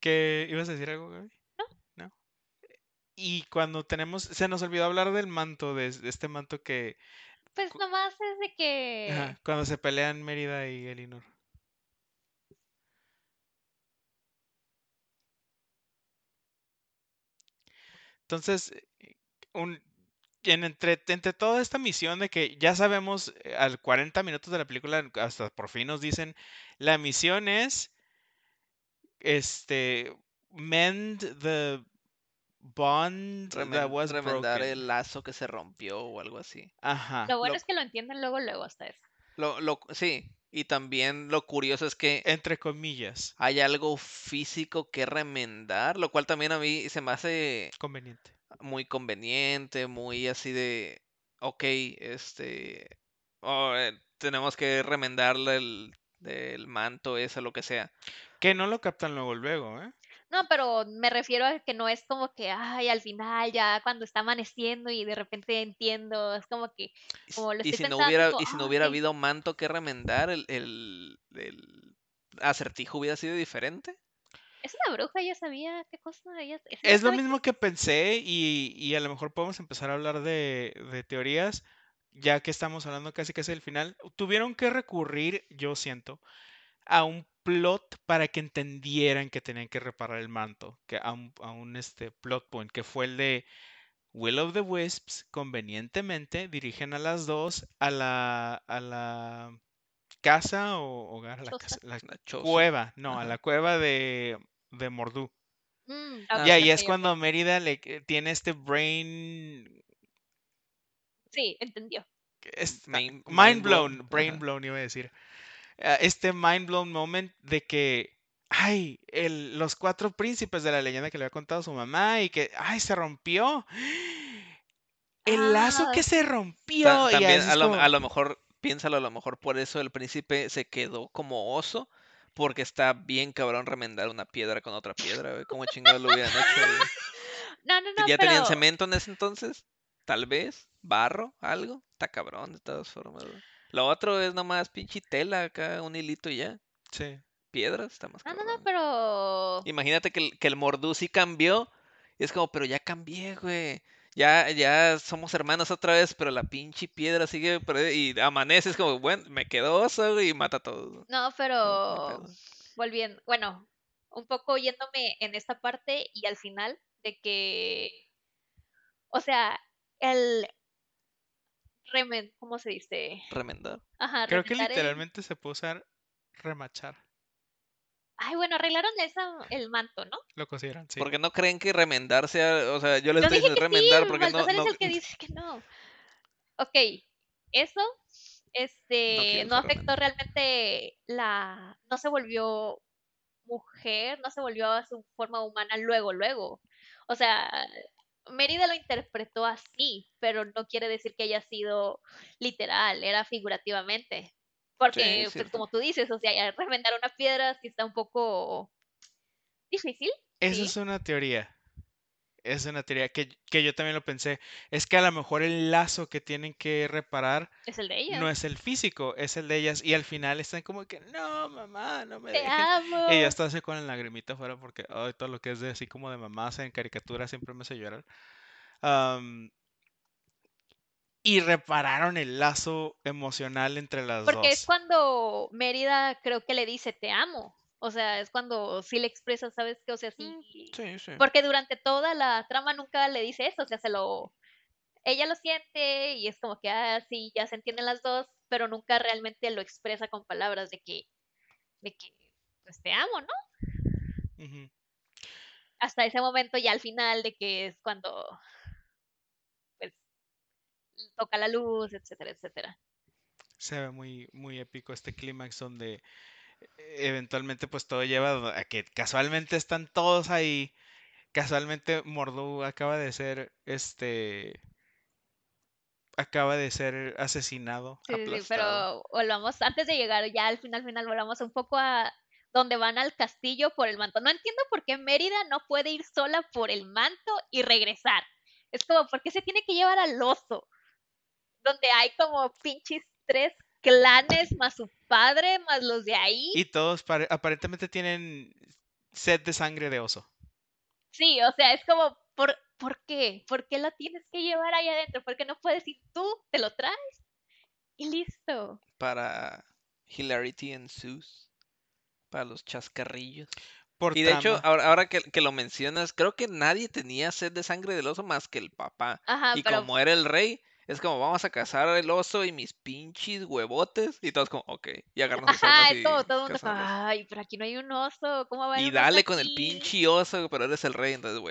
¿Qué ibas a decir algo, Gaby? Y cuando tenemos, se nos olvidó hablar del manto, de, de este manto que, Pues nomás es de que... ajá, cuando se pelean Mérida y Elinor. Entonces, eh, un, en entre, entre toda esta misión de que ya sabemos eh, al 40 minutos de la película, hasta por fin nos dicen, la misión es, este, mend the bond that Remen- was remendar broken. el lazo que se rompió o algo así. Ajá. Lo bueno lo- es que lo entienden luego, luego hasta eso. Lo, lo, sí, y también lo curioso es que Entre comillas, hay algo físico que remendar, lo cual también a mí se me hace conveniente. muy conveniente, muy así de, ok, este, oh, eh, tenemos que remendarle el, el manto, eso, lo que sea. Que no lo captan luego, luego, ¿eh? No, pero me refiero a que no es como que, ay, al final ya cuando está amaneciendo y de repente entiendo, es como que, Y como lo y estoy si no hubiera, como, y si no "Ah, hubiera ok". habido manto que remendar, el, el, el acertijo hubiera sido diferente. Es una bruja, ella sabía qué cosa, ella, ella Es lo mismo que pensé y, y a lo mejor podemos empezar a hablar de, de teorías, ya que estamos hablando casi casi del final. Tuvieron que recurrir, yo siento, a un plot para que entendieran que tenían que reparar el manto, que a un, a un, este, plot point, que fue el de Will of the Wisps, convenientemente dirigen a las dos a la, a la casa o hogar, a la, casa- la cueva, no, a la cueva de, de Mordú. Mm, Ah, Y ahí es cuando Mérida le eh, tiene este brain. Sí, entendió. Main- mind, mind blown. blown, Brain blown, iba a decir. Ah, Este mind blown moment de que. Ay, el- los cuatro príncipes de la leyenda que le había contado su mamá y que. Ay, se rompió. El lazo Ah, que se rompió. y también así a es lo, como- a lo mejor, piénsalo, a lo mejor por eso el príncipe se quedó como oso, porque está bien cabrón remendar una piedra con otra piedra, güey. ¿Cómo chingados lo hubieran hecho, güey? No, no, no, ¿Ya pero... tenían cemento en ese entonces? tal vez, barro, algo, está cabrón de todas formas. güey. Lo otro es nomás pinche tela acá, un hilito y ya. Sí. Piedras, está más No, no, cabrón. no, pero. Imagínate que el, que el Mordú sí cambió. Y es como, pero ya cambié, güey. Ya, ya somos hermanos otra vez, pero la pinche piedra sigue. y amanece, es como, bueno, me quedó oso güey, y mata a todos. No, No, no pero. Volviendo. Bueno, un poco yéndome en esta parte y al final de que. O sea, el. Remen, ¿cómo se dice? Remendar. Ajá, Creo que remendar el- literalmente se puede usar remachar. Ay, bueno, arreglaron esa, el manto, ¿no? Lo consideran, sí. Porque no creen que remendar sea. O sea, yo les Yo estoy diciendo que sí, remendar porque no. No es el que dice que no. Ok, eso este, no usar afectó realmente la... No se volvió mujer, no se volvió a su forma humana luego, luego. O sea, Mérida lo interpretó así, pero no quiere decir que haya sido literal, era figurativamente. Porque, Sí, pues, como tú dices, o sea, ya remendar una piedra sí está un poco difícil. Esa sí. es una teoría. Es una teoría que, que yo también lo pensé. Es que a lo mejor el lazo que tienen que reparar Es el de ella. no es el físico, es el de ellas. Y al final están como que, no, mamá, no me Te dejes. amo. Y ella está así con la lagrimita afuera porque ay, todo lo que es de así como de mamás en caricatura siempre me hace llorar. Y repararon el lazo emocional entre las Porque es dos. cuando Mérida creo que le dice te amo. O sea, es cuando sí le expresa, ¿sabes qué? O sea, sí. Sí, sí. Porque durante toda la trama nunca le dice eso. O sea, se lo. Ella lo siente y es como que, ah, sí, ya se entienden las dos, pero nunca realmente lo expresa con palabras de que. de que, pues te amo, ¿no? Ujú. Hasta ese momento, ya al final, de que es cuando. pues. toca la luz, etcétera, etcétera. Se ve muy, muy épico este clímax donde eventualmente pues todo lleva a que casualmente están todos ahí. Casualmente Mordo acaba de ser este acaba de ser asesinado, Sí, sí, pero volvamos, antes de llegar ya al final, final, volvamos un poco a donde van al castillo por el manto. No entiendo por qué Mérida no puede ir sola por el manto y regresar. Es como, ¿por qué se tiene que llevar al oso? Donde hay como pinches tres clanes más su padre, más los de ahí. Y todos pare- aparentemente tienen sed de sangre de oso. Sí, o sea, es como, ¿por, ¿por qué? ¿Por qué lo tienes que llevar ahí adentro? ¿Por qué no puedes ir tú? ¿Te lo traes? Y listo. Para Hilarity ensues. Para los chascarrillos. Por Y de hecho, ahora, ahora que, que lo mencionas, creo que nadie tenía sed de sangre del oso más que el papá. Ajá, y pero como era el rey, es como vamos a cazar al oso y mis pinches huevotes. Y todos como, ok. Y agarran sus armas y todo el mundo ay, pero aquí no hay un oso, ¿cómo va a Y dale con el aquí?" pinche oso, pero eres el rey, entonces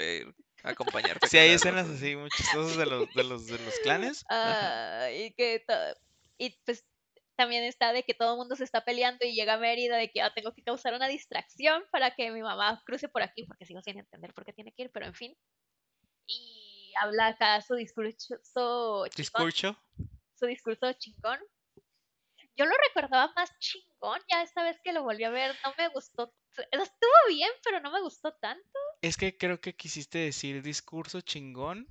a acompañarte. Sí, hay escenas así muy chistosas de los, de los, de los clanes. Ah, y que to- y pues también está de que todo el mundo se está peleando y llega Mérida de que ah, tengo que causar una distracción para que mi mamá cruce por aquí, porque sigo sin entender por qué tiene que ir, pero en fin. Y habla acá su discurso chingón, Discurso. su discurso chingón. Yo lo recordaba más chingón, ya esta vez que lo volví a ver, no me gustó. Estuvo bien, pero no me gustó tanto. Es que creo que quisiste decir discurso chingón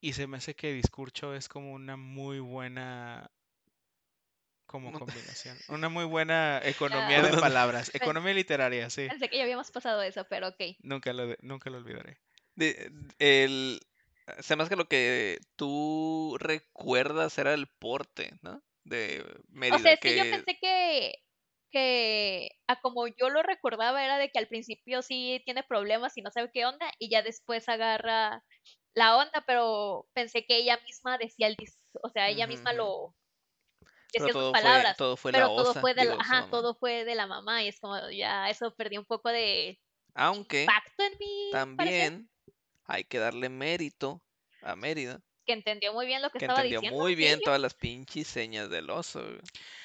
y se me hace que discurso es como una muy buena como combinación. Una muy buena economía de palabras. Economía literaria, sí. Pensé que ya habíamos pasado eso, pero ok. Nunca lo, nunca lo olvidaré. De- el, se hace que lo que tú recuerdas era el porte, ¿no? De Mérida. O sea, es que yo pensé que, que a como yo lo recordaba era de que al principio sí tiene problemas y no sabe qué onda y ya después agarra la onda, pero pensé que ella misma decía el dis, o sea, ella misma lo pero decía sus todo fue, palabras, todo fue pero la todo osa, fue de la, digo, ajá, mamá. todo fue de la mamá y es como ya eso perdí un poco de Aunque impacto en parecer, también hay que darle mérito a Mérida, que entendió muy bien lo que, que estaba entendió diciendo. muy bien todas las pinches señas del oso. güey.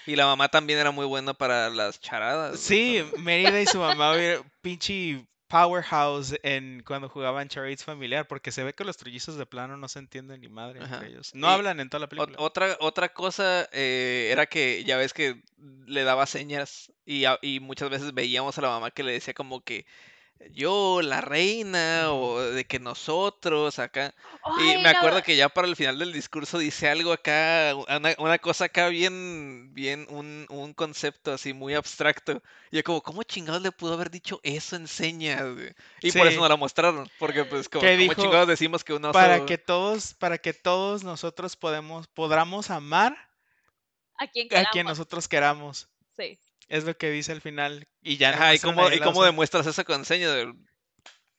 Y la mamá también era muy buena para las charadas. güey, Sí, Mérida y su mamá pinche powerhouse en cuando jugaban charades familiar, porque se ve que los trillizos de plano no se entienden ni madre Ajá. entre ellos. No Y hablan en toda la película. Otra, otra cosa eh, era que ya ves que le daba señas y muchas veces veíamos a la mamá que le decía como que yo, la reina, o de que nosotros acá. Y Ay, me acuerdo no, que ya para el final del discurso dice algo acá, una, una cosa acá bien, bien, un, un concepto así muy abstracto. Y yo como, ¿cómo chingados le pudo haber dicho eso en señas? Y por eso no la mostraron, porque pues como, ¿Qué ¿cómo dijo? chingados decimos que un oso... Para que todos, para que todos nosotros podemos, podamos amar a quien a quien nosotros queramos. Sí. Es lo que dice al final. Y ya no Ajá, ¿y cómo, y cómo demuestras eso con señas?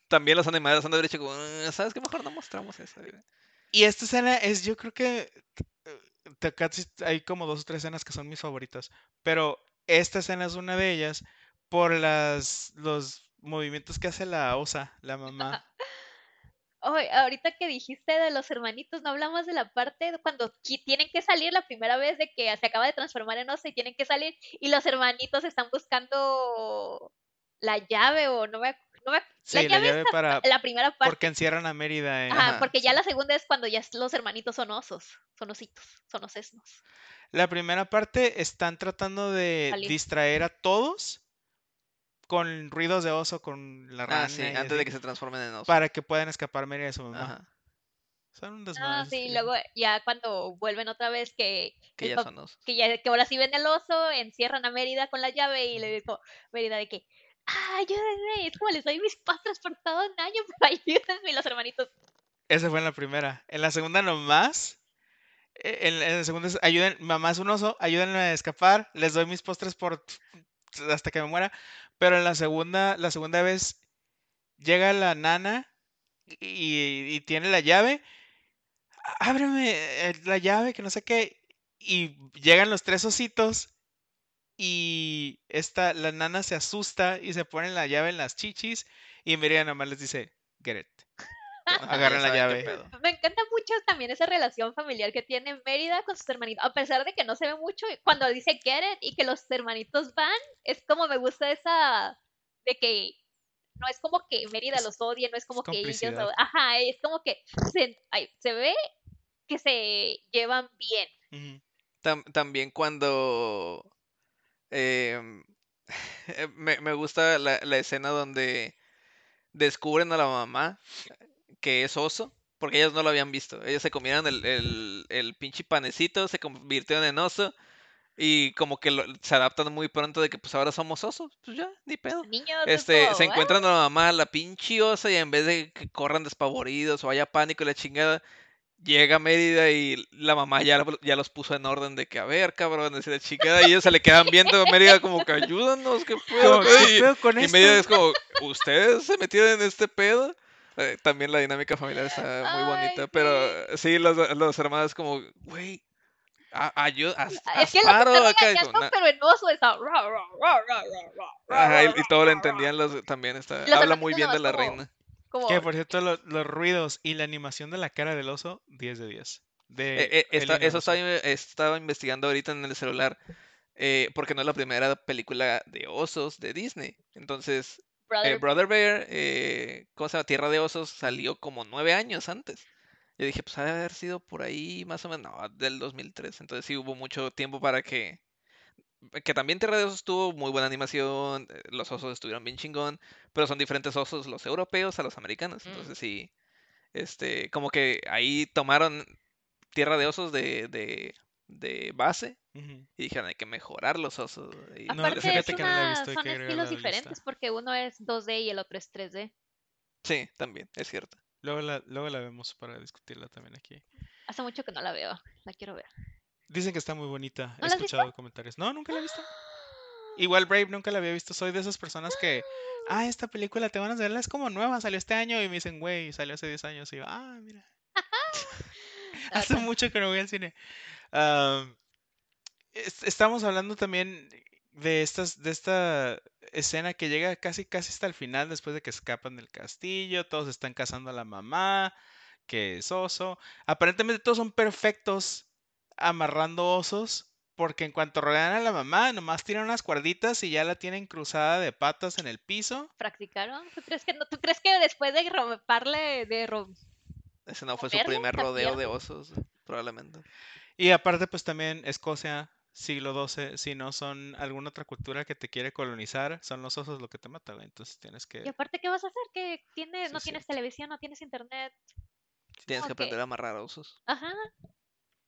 También los animadores han de haber dicho como, "Ah, ¿sabes qué? Mejor no mostramos eso. güey". Y esta escena es, yo creo que eh, hay como dos o tres escenas que son mis favoritas. Pero esta escena es una de ellas por las los movimientos que hace la osa, la mamá. Ahorita que dijiste de los hermanitos, no hablamos de la parte de cuando tienen que salir la primera vez de que se acaba de transformar en oso y tienen que salir y los hermanitos están buscando la llave o no me, no me Sí, la la llave está para la primera parte. porque encierran a Mérida en Ajá, Ajá, porque ya la segunda es cuando ya los hermanitos son osos, son ositos, son osesnos. La primera parte están tratando de Salir. distraer a todos con ruidos de oso, con la rana Ah, sí, antes así, de que se transformen en oso. para que puedan escapar Mérida y su mamá. Ajá, Son un Ah, desmadre. sí, sí. luego ya cuando vuelven otra vez que que ya son osos. que ya que ahora sí ven el oso, encierran a Mérida con la llave y le digo Mérida de que "Ah, ayúdenme, es como les doy mis pas transportado un año, pero ayúdenme y los hermanitos. Esa fue en la primera. En la segunda nomás. eh, En, en la segunda es, ayuden, mamá es un oso, ayúdenme a escapar, les doy mis postres por hasta que me muera. Pero en la segunda, la segunda vez llega la nana y, y tiene la llave. Ábreme eh, la llave, que no sé qué. Y llegan los tres ositos. Y esta, la nana se asusta y se pone la llave en las chichis. Y Miriam nomás les dice, get it. Agarran la llave. Me encanta mucho también esa relación familiar que tiene Mérida con sus hermanitos, a pesar de que no se ve mucho cuando dice get it y que los hermanitos van, es como me gusta esa de que no es como que Mérida los odie, no es como que ellos, ajá, es como que se, ay, se ve que se llevan bien. Tam- también cuando em, me, me gusta la, la escena donde descubren a la mamá que es oso, porque ellas no lo habían visto. Ellas se comieron el, el, el pinche panecito, se convirtieron en oso y como que lo- se adaptan muy pronto de que pues ahora somos osos, pues ya, ni pedo. Niños, es Este, se "Ah". encuentran a la mamá, la pinche osa, y en vez de que corran despavoridos o haya pánico y la chingada, llega Mérida y la mamá ya, ya los puso en orden de que, a ver, cabrón, y la chingada, y ellos se le quedan viendo a Mérida como que ayúdanos, qué pedo, Como, güey?". ¿Qué Y- pedo con y esto? Mérida es como, ¿ustedes se metieron en este pedo? Eh, también la dinámica familiar está muy Ay, bonita, sí. pero sí, los, los hermanos como, güey, ayuda, Es que lo paro acá", y regañando, como, "Na- pero en oso está. Ajá, y, todo lo entendían los, también está, Los habla muy bien de la como- reina. Como, Que por cierto, lo- los ruidos y la animación de la cara del oso, 10 de 10. De Eh, eh, eso estaba, estaba investigando ahorita en el celular, eh, porque no es la primera película de osos de Disney. Entonces, brother, eh, Brother Bear, eh, ¿cómo se llama? Tierra de Osos salió como nueve años antes. Yo dije, pues ha de haber sido por ahí más o menos, no, del 2003. Entonces sí hubo mucho tiempo para que... Que también Tierra de Osos tuvo muy buena animación, eh, los osos estuvieron bien chingón, pero son diferentes osos los europeos a los americanos. Mm. Entonces sí, este, como que ahí tomaron Tierra de Osos de, de, de base Y dijeron, hay que mejorar los osos. y No, Aparte, fíjate es que no la he una- visto, hay son estilos lista. diferentes porque uno es 2D y el otro es 3D. Sí, también, es cierto. Luego la, luego la vemos para discutirla también aquí. Hace mucho que no la veo, la quiero ver. Dicen que está muy bonita. He ¿No visto? escuchado comentarios. No, nunca la he visto. Igual Brave nunca la había visto. Soy de esas personas que, ah, esta película te van a verla, es como nueva, salió este año. Y me dicen, güey, salió hace 10 años. Y yo, ah, mira. Hace mucho que no voy al cine. Es- estamos hablando también de estas, de esta escena que llega casi casi hasta el final, después de que escapan del castillo, todos están cazando a la mamá, que es oso. Aparentemente todos son perfectos amarrando osos, porque en cuanto rodean a la mamá, nomás tiran unas cuerditas y ya la tienen cruzada de patas en el piso. ¿Practicaron? ¿Tú crees que, no, ¿tú crees que después de romperle, de rom- Ese no fue su ¿Moverle primer rodeo de osos, probablemente. Y aparte, pues también Escocia siglo XII, si no son alguna otra cultura que te quiere colonizar, son los osos lo que te mata, güey. Entonces tienes Y que... aparte, ¿qué vas a hacer? Que tiene, Sí, no es tienes cierto. televisión, no tienes internet. Tienes que aprender a amarrar a osos. Ajá.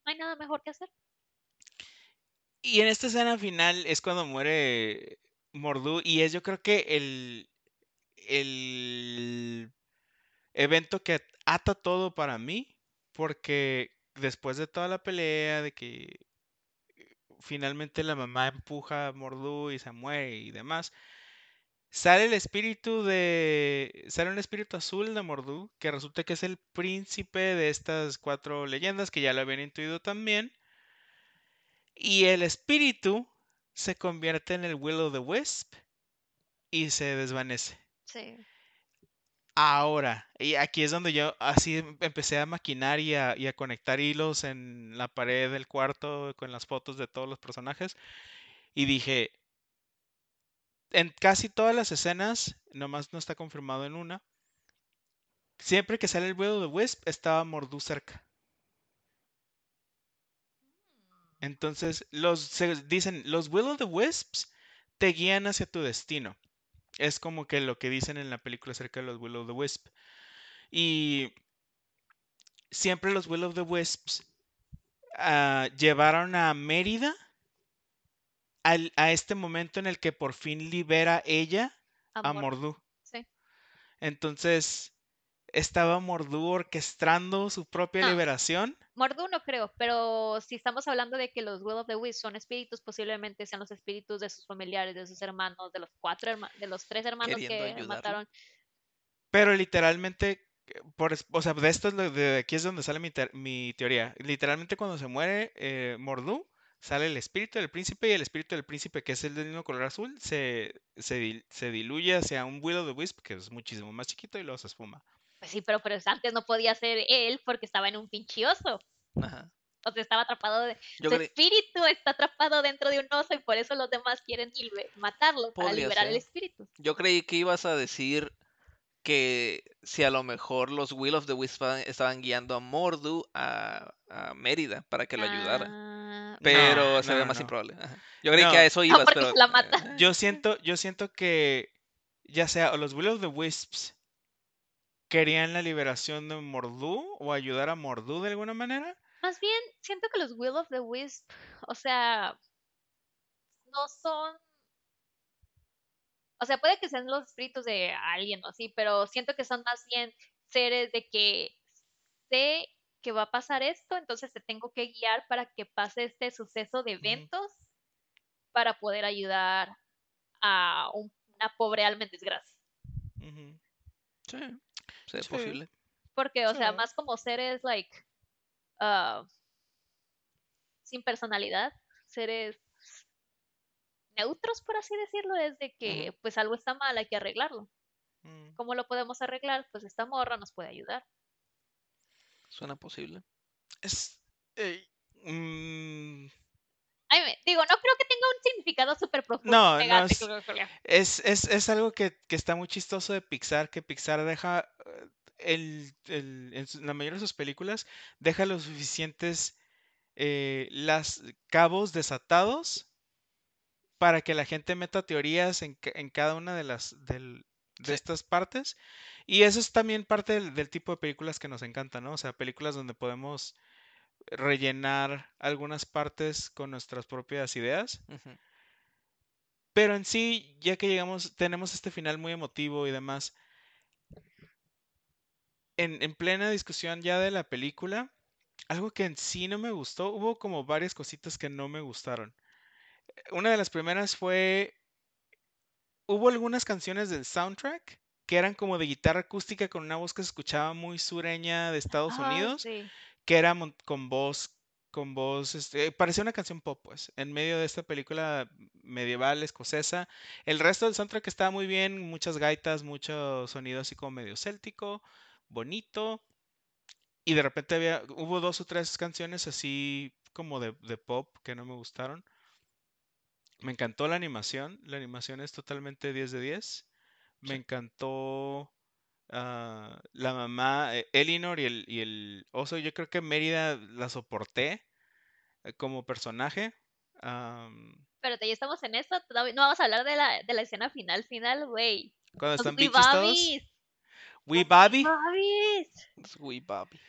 No hay nada mejor que hacer. Y en esta escena final es cuando muere Mordu y es yo creo que el, el evento que ata todo para mí, porque después de toda la pelea, de que finalmente la mamá empuja a Mordu y se muere y demás, sale el espíritu de... sale un espíritu azul de Mordu, que resulta que es el príncipe de estas cuatro leyendas, que ya lo habían intuido también. Y el espíritu se convierte en el Will o the Wisp y se desvanece. Sí. Ahora, y aquí es donde yo así em- empecé a maquinar y a, y a conectar hilos en la pared del cuarto con las fotos de todos los personajes. Y dije, en casi todas las escenas, nomás no está confirmado en una, siempre que sale el Will o the Wisp estaba Mordu cerca. Entonces, los, se dicen, los Will o the Wisps te guían hacia tu destino. Es como que lo que dicen en la película acerca de los Will o the Wisp. Y siempre los Will of the Wisps ah, llevaron a Mérida al- a este momento en el que por fin libera ella a. Mordu. Sí. Entonces, estaba Mordu orquestando su propia No. liberación. Mordu no creo, pero si estamos hablando de que los Will of the Wisps son espíritus, posiblemente sean los espíritus de sus familiares, de sus hermanos, de los cuatro hermanos, de los tres hermanos que ayudarlo. mataron. Pero literalmente, eh, por, o sea, de esto es lo- de aquí es donde sale mi, te- mi teoría. Literalmente cuando se muere eh, Mordu, sale el espíritu del príncipe y el espíritu del príncipe, que es el del mismo color azul, se, se, se diluye hacia un Will of the Wisp, que es muchísimo más chiquito y luego se esfuma. Sí, pero, pero antes no podía ser él porque estaba en un pinche oso. Ajá. O sea, estaba atrapado. De... Yo Su espíritu está atrapado dentro de un oso y por eso los demás quieren matarlo para liberar el espíritu. Yo creí que ibas a decir que si a lo mejor los Will of the Wisp estaban- guiando a Mordu a, a Mérida para que lo ayudara. Ah, Pero No, se ve no, más no. improbable. ajá. Yo creí que a eso Ah, ibas, pero. la mata. eh, Yo siento, yo siento que ya sea o los Will of the Wisps querían la liberación de Mordu o ayudar a Mordu de alguna manera. Más bien, siento que los Will of the Wisp, o sea, no son. O sea, puede que sean los espíritus de alguien o así, pero siento que son más bien seres de que sé que va a pasar esto, entonces te tengo que guiar para que pase este suceso de eventos para poder ayudar a un- una pobre alma en desgracia. Sí, Sí. posible. Porque, o sea, más como seres, like, ah, sin personalidad, seres neutros, por así decirlo, es de que, pues, algo está mal, hay que arreglarlo. Mm. ¿Cómo lo podemos arreglar? Pues esta morra nos puede ayudar. Suena posible. Es. eh, mm, Ay, me- digo, no creo que tenga un significado súper profundo. No, no es- Es, es, es algo que, que está muy chistoso de Pixar, que Pixar deja, el, el- en la mayoría de sus películas, deja los suficientes eh, las cabos desatados para que la gente meta teorías en, ca- en cada una de las del- de Sí. estas partes. Y eso es también parte del, del tipo de películas que nos encanta, ¿no? O sea, películas donde podemos rellenar algunas partes con nuestras propias ideas. Pero en sí, ya que llegamos, tenemos este final muy emotivo y demás. En, en plena discusión ya de la película, algo que en sí no me gustó, hubo como varias cositas que no me gustaron. Una de las primeras fue, hubo algunas canciones del soundtrack que eran como de guitarra acústica con una voz que se escuchaba muy sureña de Estados Ah, Unidos sí. que era con voz, con voz, este, parecía una canción pop, pues, en medio de esta película medieval escocesa. El resto del soundtrack estaba muy bien, muchas gaitas, mucho sonido así como medio céltico, bonito. Y de repente había, hubo dos o tres canciones así como de, de pop que no me gustaron. Me encantó la animación, la animación es totalmente 10 de 10. Me encantó ah, la mamá, eh, Elinor y el, y el oso. Yo creo que Mérida la soporté eh, como personaje. Pero ya estamos en esto, no vamos a hablar de la, de la escena final, final, güey. cuando están bichis todos. Wee Bobby. Es Wee Bobby.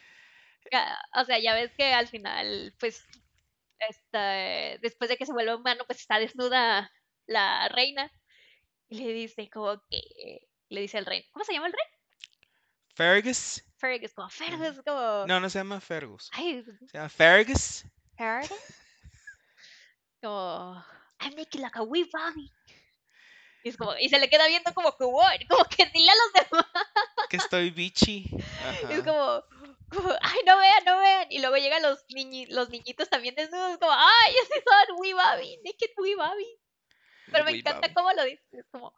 O sea, ya ves que al final, pues, esta, después de que se vuelve humano, pues está desnuda la reina. Y le dice como que, le dice al rey, ¿cómo se llama el rey? Fergus. Fergus, como Fergus, como... No, no se llama Fergus. Ay, Se llama Fergus. Fergus. Como, I'm naked like a wee Bobby. Y, es como, y se le queda viendo como que, como que dile a los demás. Que estoy bichi. Es Ajá. como, como, ay, no vean, no vean. Y luego llegan los, niñi- los niñitos también desnudos, como, ay, ese son wee Bobby, naked wee Bobby. Pero me Wee encanta Bobby. cómo lo dice, es como,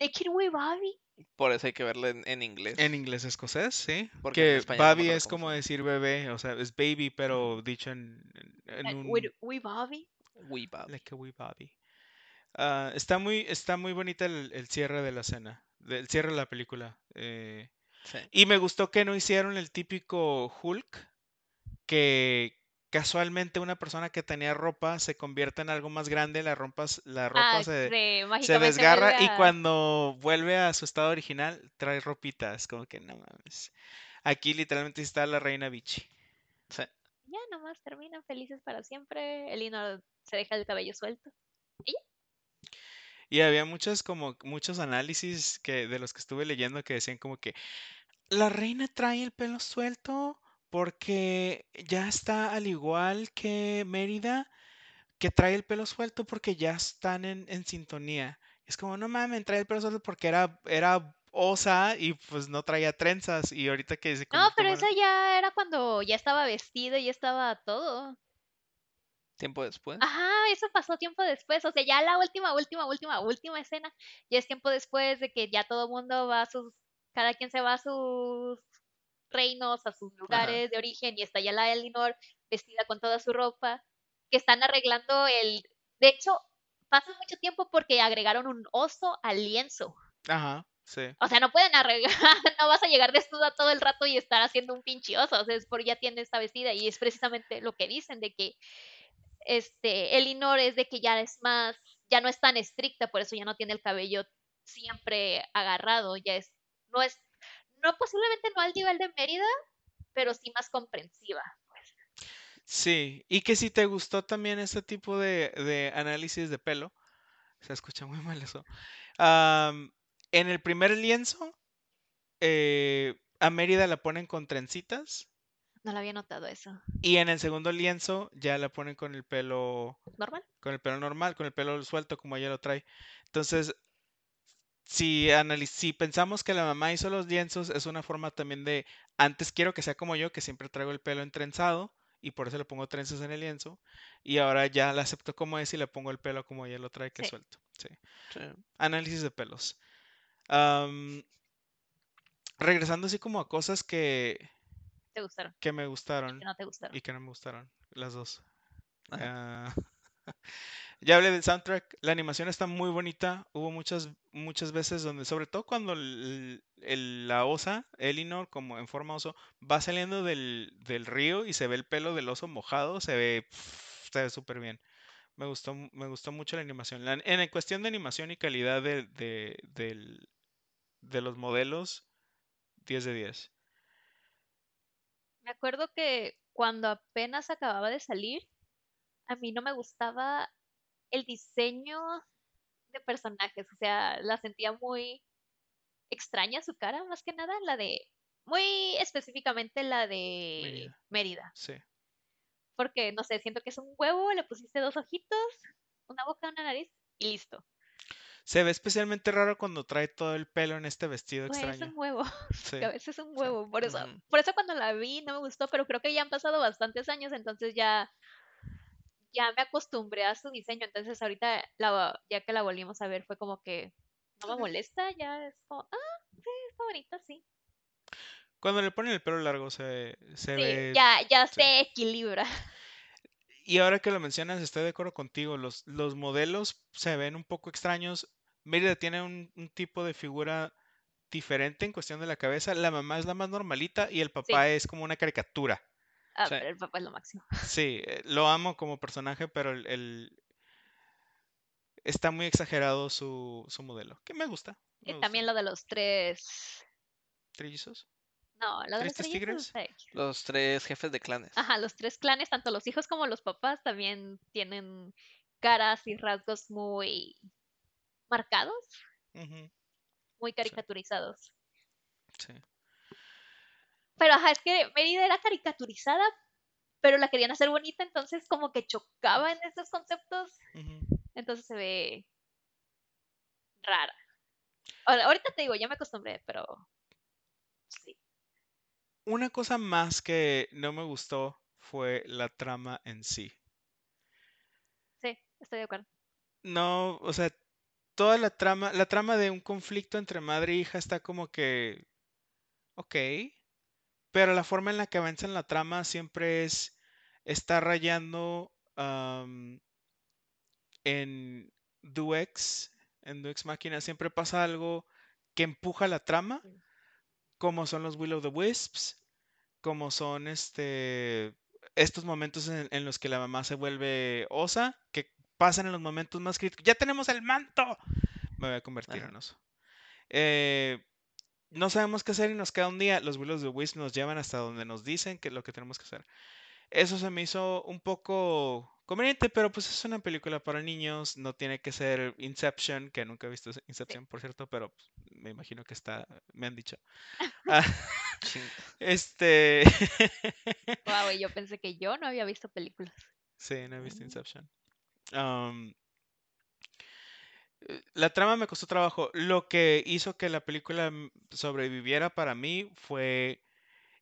naked wee Bobby. Por eso hay que verlo en, en inglés. En inglés escocés, sí. Porque Que no acuerdo es como decir bebé, o sea, es baby, pero dicho en, en- un... wee- wee Bobby. Wee Bobby. Like a wee Bobby. Ah, está muy, está muy bonita el, el cierre de la escena, de- el cierre de la película. eh, Sí. y me gustó que no hicieron el típico Hulk, que casualmente una persona que tenía ropa se convierte en algo más grande, la ropa, s- la ropa Ah, se, se, desgarra y cuando vuelve a su estado original trae ropita. Es como que no mames. Aquí literalmente está la reina. Sí. Ya nomás terminan felices para siempre. Elinor se deja el cabello suelto. Y había muchos como muchos análisis que de los que estuve leyendo que decían como que la reina trae el pelo suelto porque ya está al igual que Mérida, que trae el pelo suelto porque ya están en, en sintonía. Es como, no mames, trae el pelo suelto porque era, era osa y pues no traía trenzas. Y ahorita que se No, pero eso ya era cuando ya estaba vestido y ya estaba todo. Tiempo después. Ajá, eso pasó tiempo después. O sea, ya la última, última, última, última escena ya es tiempo después de que ya todo el mundo va a sus. Cada quien se va a sus reinos, a sus lugares de origen y está ya la Elinor vestida con toda su ropa. Que están arreglando el. De hecho, pasa mucho tiempo porque agregaron un oso al lienzo. Ajá, sí. O sea, no pueden arreglar, no vas a llegar desnuda todo el rato y estar haciendo un pinche oso. O sea, es por ya tiene esta vestida y es precisamente lo que dicen de que este Elinor es de que ya es más, ya no es tan estricta, por eso ya no tiene el cabello siempre agarrado, ya es, no es, no posiblemente no al nivel de Mérida, pero sí más comprensiva. Pues. Sí, y que si te gustó también este tipo de, de análisis de pelo, se escucha muy mal eso. en el primer lienzo, eh, a Mérida la ponen con trencitas No lo había notado eso. y en el segundo lienzo ya la ponen con el pelo, ¿Normal? con el pelo normal, con el pelo suelto como ella lo trae. Entonces, si, analiz- si pensamos que la mamá hizo los lienzos, es una forma también de, antes quiero que sea como yo, que siempre traigo el pelo entrenzado y por eso le pongo trenzas en el lienzo, y ahora ya la acepto como es y le pongo el pelo como ella lo trae, que es Sí. suelto. Sí. Sí. Análisis de pelos. Regresando así como a cosas que, ¿Te gustaron? que me gustaron Que no te gustaron. y que no me gustaron, las dos. Ah, ya hablé del soundtrack, la animación está muy bonita, hubo muchas, muchas veces donde, sobre todo cuando el- el- la osa, Elinor, como en forma oso, va saliendo del, del río y se ve el pelo del oso mojado, se ve, se ve súper bien. Me gustó, me gustó mucho la animación. La- en cuestión de animación y calidad de, de, del- de los modelos, 10 de 10. Me acuerdo que cuando apenas acababa de salir, a mí no me gustaba el diseño de personajes, o sea, la sentía muy extraña su cara, más que nada, la de, muy específicamente la de Mérida. Mérida, Sí. porque, no sé, siento que es un huevo, le pusiste dos ojitos, una boca, una nariz y listo. Se ve especialmente raro cuando trae todo el pelo en este vestido Pues es extraño. un huevo, Sí. que a veces es un huevo, por eso, por eso cuando la vi no me gustó, pero creo que ya han pasado bastantes años, entonces ya, ya me acostumbré a su diseño, entonces ahorita la, ya que la volvimos a ver fue como que no me molesta, ya es como, ah, sí, está bonita, sí. Cuando le ponen el pelo largo se, se Sí, ve... ya, ya se equilibra. Y ahora que lo mencionas, estoy de acuerdo contigo. Los, los modelos se ven un poco extraños. Mérida tiene un, un tipo de figura diferente en cuestión de la cabeza. La mamá es la más normalita y el papá es como una caricatura. Ah, pero el papá es lo máximo. Sí, eh, lo amo como personaje, pero el, el- está muy exagerado su, su modelo, que me gusta. me Y gusta. también lo de los tres. ¿Trillizos? No, los ¿Tristes trillizos tigres? Los tres jefes de clanes. Ajá, los tres clanes, tanto los hijos como los papás, también tienen caras y rasgos muy marcados, muy caricaturizados. sí. Pero ajá, es que Mérida era caricaturizada, pero la querían hacer bonita, entonces como que chocaba en esos conceptos, entonces se ve rara. Ahorita te digo, ya me acostumbré, pero sí. Una cosa más que no me gustó fue la trama en sí. Sí, estoy de acuerdo. No, o sea, toda la trama, la trama de un conflicto entre madre e hija está como que, ok, pero la forma en la que avanza en la trama siempre es, está rayando en Duex, en Duex Máquina, siempre pasa algo que empuja la trama. Como son los Will of the Wisps, como son este estos momentos en, en los que la mamá se vuelve osa, que pasan en los momentos más críticos. ¡Ya tenemos el manto! Me voy a convertir Ajá. en oso. Eh, no sabemos qué hacer y nos queda un día. Los Will of the Wisps nos llevan hasta donde nos dicen que es lo que tenemos que hacer. Eso se me hizo un poco conveniente, pero pues es una película para niños, no tiene que ser Inception, que nunca he visto Inception, por cierto, pero pues, me imagino que está, me han dicho. Ah, este, Wow, yo pensé que yo no había visto películas. sí, no he visto Mm. Inception. Am, eh, la trama me costó trabajo. Lo que hizo que la película mm, sobreviviera para mí fue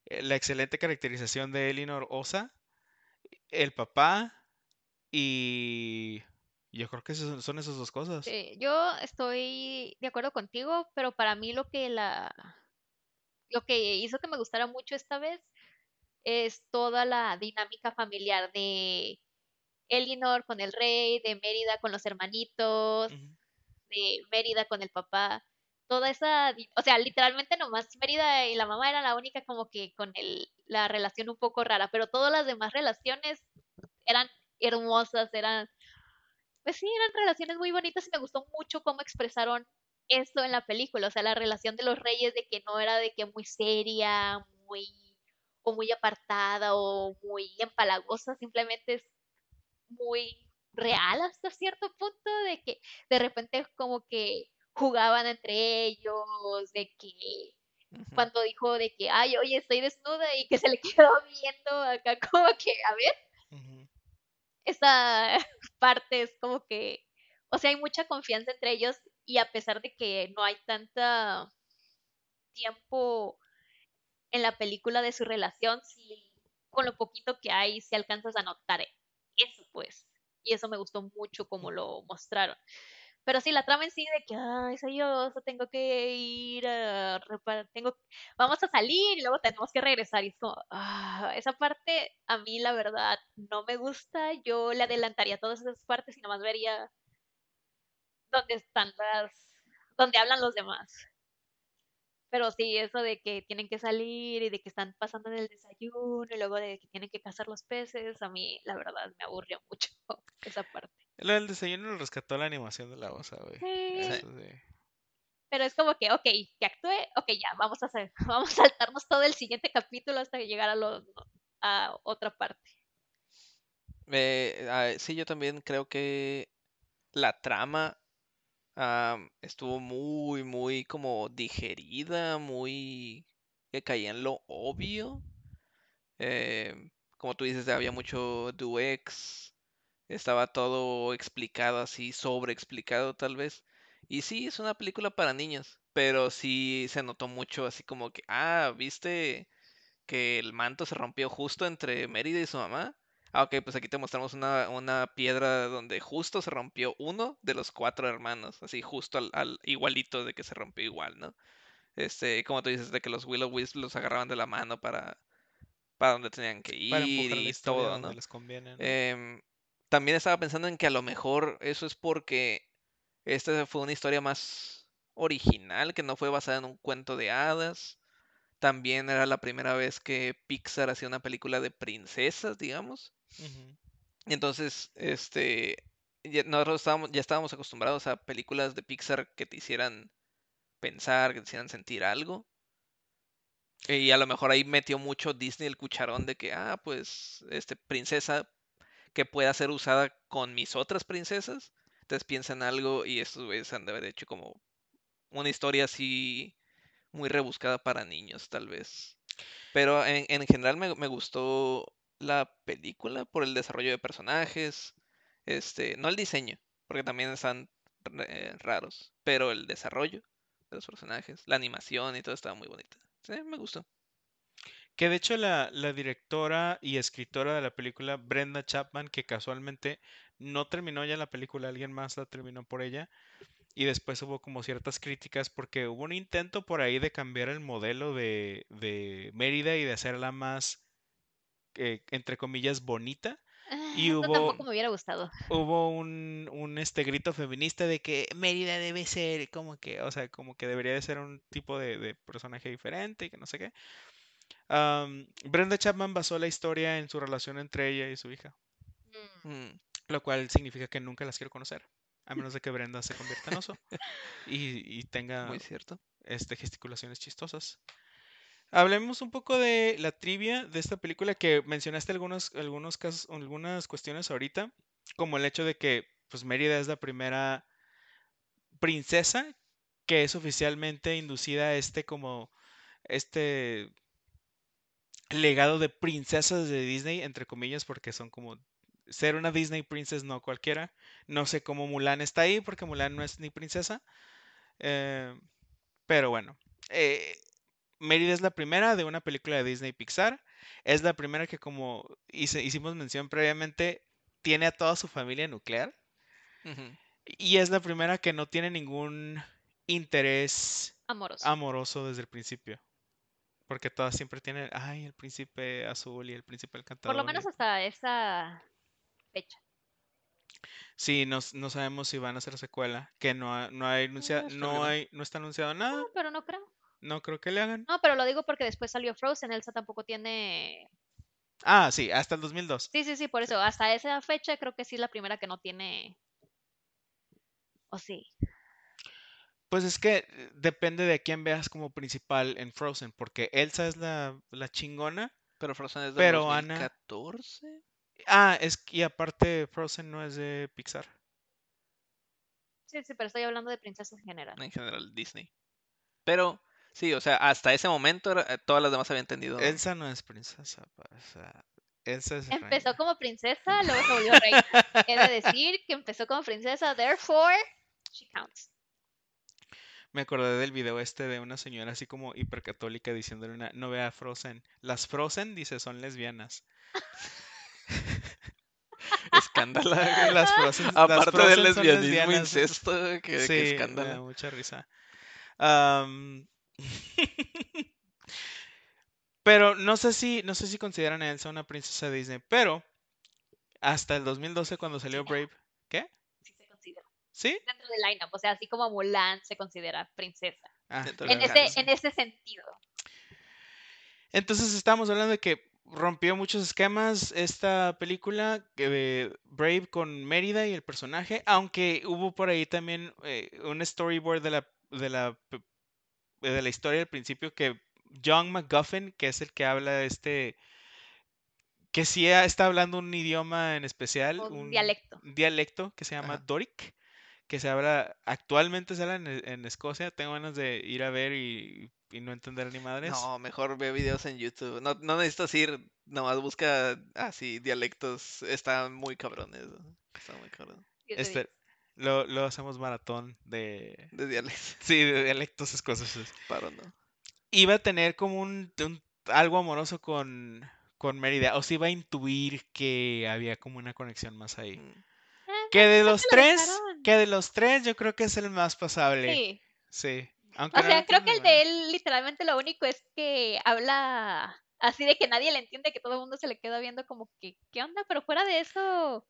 eh, la excelente caracterización de Elinor Osa, el papá y yo creo que son esas dos cosas. Sí, yo estoy de acuerdo contigo, pero para mí lo que la lo que hizo que me gustara mucho esta vez es toda la dinámica familiar de Elinor con el rey, de Mérida con los hermanitos, de Mérida con el papá. Toda esa, o sea, literalmente nomás Mérida y la mamá era la única como que con el, la relación un poco rara, pero todas las demás relaciones eran hermosas, eran, pues sí, eran relaciones muy bonitas y me gustó mucho cómo expresaron esto en la película, o sea, la relación de los reyes de que no era de que muy seria, muy o muy apartada o muy empalagosa, simplemente es muy real hasta cierto punto de que de repente como que jugaban entre ellos, de que cuando dijo de que, ay, oye, estoy desnuda y que se le quedó viendo acá como que, a ver. Esa parte es como que, o sea, hay mucha confianza entre ellos y a pesar de que no hay tanta tiempo en la película de su relación, sí, con lo poquito que hay, si alcanzas a notar eso, pues. Y eso me gustó mucho como lo mostraron. Pero sí, la trama en sí de que, ay, soy yo, tengo que ir a reparar, tengo, vamos a salir y luego tenemos que regresar. Y es como, ah, esa parte a mí la verdad no me gusta. Yo le adelantaría todas esas partes y nomás vería dónde están las, dónde hablan los demás. Pero sí, eso de que tienen que salir y de que están pasando en el desayuno y luego de que tienen que cazar los peces, a mí la verdad me aburrió mucho esa parte. Lo del desayuno lo rescató la animación de la osa, güey. Sí. Eso sí. Pero es como que, ok, que actúe, ok, ya, vamos a hacer, vamos a saltarnos todo el siguiente capítulo hasta llegar a, lo, a otra parte. Eh, sí, yo también creo que la trama am, estuvo muy, muy como digerida, muy que caía en lo obvio. Eh, como tú dices, había mucho Duex, estaba todo explicado así, sobreexplicado tal vez. Y sí, es una película para niños, pero sí se notó mucho así como que, ah, ¿viste que el manto se rompió justo entre Mérida y su mamá? Ah, ok, pues aquí te mostramos una, una piedra donde justo se rompió uno de los cuatro hermanos, así justo al, al igualito de que se rompió igual, ¿no? Este, como tú dices, de que los Willow Wisp los agarraban de la mano para, para donde tenían que Para ir la y todo, donde ¿no? les conviene, ¿no? Em, también estaba pensando en que a lo mejor eso es porque esta fue una historia más original, que no fue basada en un cuento de hadas. También era la primera vez que Pixar hacía una película de princesas, digamos. Entonces, este, ya, nosotros estábamos, ya estábamos acostumbrados a películas de Pixar que te hicieran pensar, que te hicieran sentir algo. Y a lo mejor ahí metió mucho Disney el cucharón de que, ah, pues, este, princesa que pueda ser usada con mis otras princesas. Entonces piensa en algo y estos güeyes han de haber hecho como una historia así muy rebuscada para niños, tal vez. Pero en, en general me, me gustó la película por el desarrollo de personajes, este, no el diseño, porque también están eh, raros, pero el desarrollo de los personajes, la animación y todo estaba muy bonita. Sí, me gustó. Que de hecho la, la directora y escritora de la película, Brenda Chapman, que casualmente no terminó ya la película, alguien más la terminó por ella. Y después hubo como ciertas críticas porque hubo un intento por ahí de cambiar el modelo de, de Mérida y de hacerla más, eh, entre comillas, bonita. Ah, Y eso hubo- tampoco me hubiera gustado. Hubo un, un este grito feminista de que Mérida debe ser como que, o sea, como que debería de ser un tipo de, de personaje diferente y que no sé qué. Brenda Chapman basó la historia en su relación entre ella y su hija, Mm. Mm, lo cual significa que nunca las quiero conocer, a menos de que Brenda se convierta en oso y, y tenga muy cierto. este, gesticulaciones chistosas. Hablemos un poco de la trivia de esta película que mencionaste algunos, algunos casos, algunas cuestiones ahorita, como el hecho de que pues Mérida es la primera princesa que es oficialmente inducida a este como este legado de princesas de Disney, entre comillas, porque son como ser una Disney princess no cualquiera. No sé cómo Mulan está ahí, porque Mulan no es ni princesa. Eh, pero bueno, eh, Mérida es la primera de una película de Disney Pixar. Es la primera que, como hice- hicimos mención previamente, tiene a toda su familia nuclear. Y es la primera que no tiene ningún interés Amoroso. amoroso desde el principio. Porque todas siempre tienen, ay, el príncipe azul y el príncipe Por encantador. lo y- menos hasta esa fecha. Sí, no, no sabemos si van a hacer secuela. Que no, no hay anuncia- espero que no no. hay, no está anunciado nada. No, pero no creo. No creo que le hagan. No, pero lo digo porque después salió Frozen. Elsa tampoco tiene. Ah, sí, hasta el 2002. Sí, sí, sí, por eso. Hasta esa fecha creo que sí es la primera que no tiene. O sí. Pues es que eh, depende de quién veas como principal en Frozen, porque Elsa es la, la chingona. Pero Frozen es de Pero, Ana- 2014. Ah, es que y aparte Frozen no es de Pixar. Sí, sí, pero estoy hablando de princesas en general. En general, Disney. Pero, sí, o sea, hasta ese momento era- eh, todas las demás habían entendido. Elsa no es princesa, o sea, Elsa es Empezó reina. como princesa, luego se volvió reina. De decir que empezó como princesa, therefore, she counts. Me acordé del video este de una señora así como hipercatólica diciéndole una, no vea Frozen. Las Frozen, dice, son lesbianas. Escándalo. Las Frozen, las Aparte del lesbianismo, incesto, que, que Sí, me da escándalo. mucha risa. Pero no sé si, no sé si consideran a Elsa una princesa de Disney, pero hasta el 2012 cuando salió Brave, ¿qué? Sí. Dentro del lineup, o sea, así como Mulan se considera princesa. Ah, Dentro de En ese, en ese sentido. Entonces estamos hablando de que rompió muchos esquemas esta película de Brave con Mérida y el personaje, aunque hubo por ahí también eh, un storyboard de la, de la pe- de la historia al principio que John McGuffin, que es el que habla este que sí está hablando un idioma en especial, Un dialecto. un dialecto que se llama Ajá. Doric, que se habla actualmente se habla en, en Escocia. Tengo ganas de ir a ver y, y no entender ni madres. No, mejor ve videos en YouTube. No, no necesitas ir, nomás busca así dialectos. Están muy cabrones. Están muy cabrones. Este, lo, lo hacemos maratón de, De dialectos. sí, de dialectos escoceses. Paro, ¿no? Iba a tener como un, un- algo amoroso con, con Mérida, o se iba a intuir que había como una conexión más ahí. Mm. Que de los lo tres, que de los tres yo creo que es el más pasable. Sí. Sí. Aunque O sea, creo que el de él literalmente lo único es que habla así de que nadie le entiende, que todo el mundo se le queda viendo como que, ¿qué onda? Pero fuera de eso,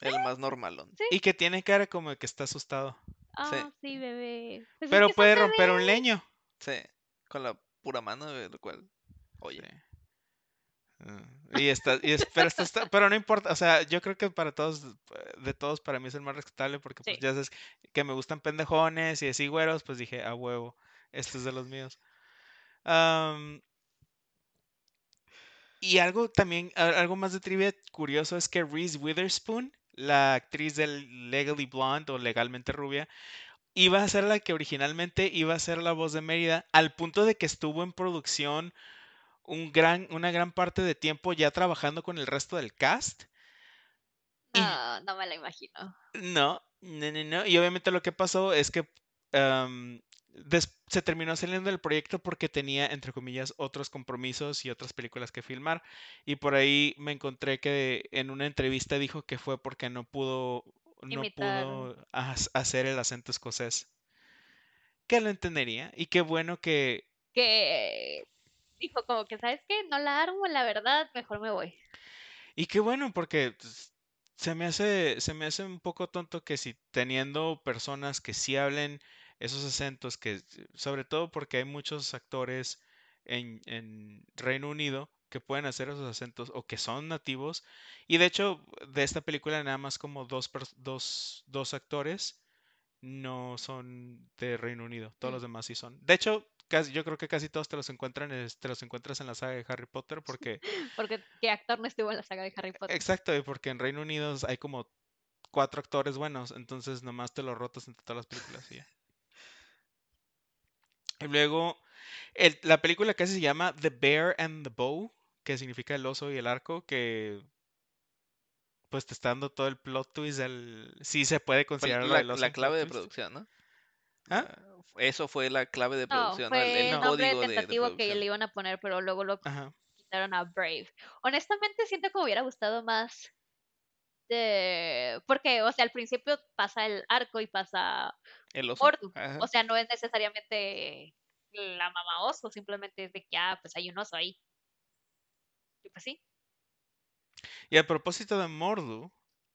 El más normalón. Y que tiene cara como de que está asustado. ah, sí, bebé. Pues es Pero puede romper un leño. Sí, con la pura mano, eh, lo cual. Oye, Sí. Ah, Y está, y es- pero, está- está- pero no importa, o sea, yo creo que para todos, de todos, para mí es el más respetable porque pues ya sabes que me gustan pendejones y así güeros, pues dije, a huevo, este es de los míos. Y algo también, algo más de trivia curioso es que Reese Witherspoon, la actriz del Legally Blonde o Legalmente Rubia, iba a ser la que originalmente iba a ser la voz de Mérida, al punto de que estuvo en producción un gran, una gran parte de tiempo ya trabajando con el resto del cast. Y- No, no me lo imagino. No, no, no, no. Y obviamente lo que pasó es que des- se terminó saliendo del proyecto porque tenía, entre comillas, otros compromisos y otras películas que filmar. Y por ahí me encontré que en una entrevista dijo que fue porque no pudo, no Imitar. pudo hacer el acento escocés. Que lo entendería. Y qué bueno que Que dijo como que, ¿sabes qué? No la armo, la verdad, mejor me voy. Y qué bueno, porque pues, se me hace, se me hace un poco tonto que si teniendo personas que sí hablen esos acentos, que sobre todo porque hay muchos actores en, en Reino Unido que pueden hacer esos acentos o que son nativos. Y de hecho, de esta película nada más como dos, dos, dos actores no son de Reino Unido, todos Mm. los demás sí son. De hecho, casi, yo creo que casi todos te los encuentran, te los encuentras en la saga de Harry Potter porque Porque qué actor no estuvo en la saga de Harry Potter. Exacto, y porque en Reino Unido hay como cuatro actores buenos, entonces nomás te los rotas entre todas las películas y ya. Y luego, el- la película casi se llama The Bear and the Bow, que significa el oso y el arco, que pues te está dando todo el plot twist del... Sí se puede considerar la, el oso la un clave de twist. producción, ¿no? ¿Ah? Ah, Eso fue la clave de producción, ¿no? el, fue el el nombre código de- de, tentativo que producción. le iban a poner, pero luego lo Ajá. quitaron a Brave. Honestamente siento que me hubiera gustado más de... Porque, o sea, al principio pasa el arco y pasa El oso. O sea, no es necesariamente la mamá oso, simplemente es de que, ah, pues hay un oso ahí. Y pues sí. Y a propósito de Mordu,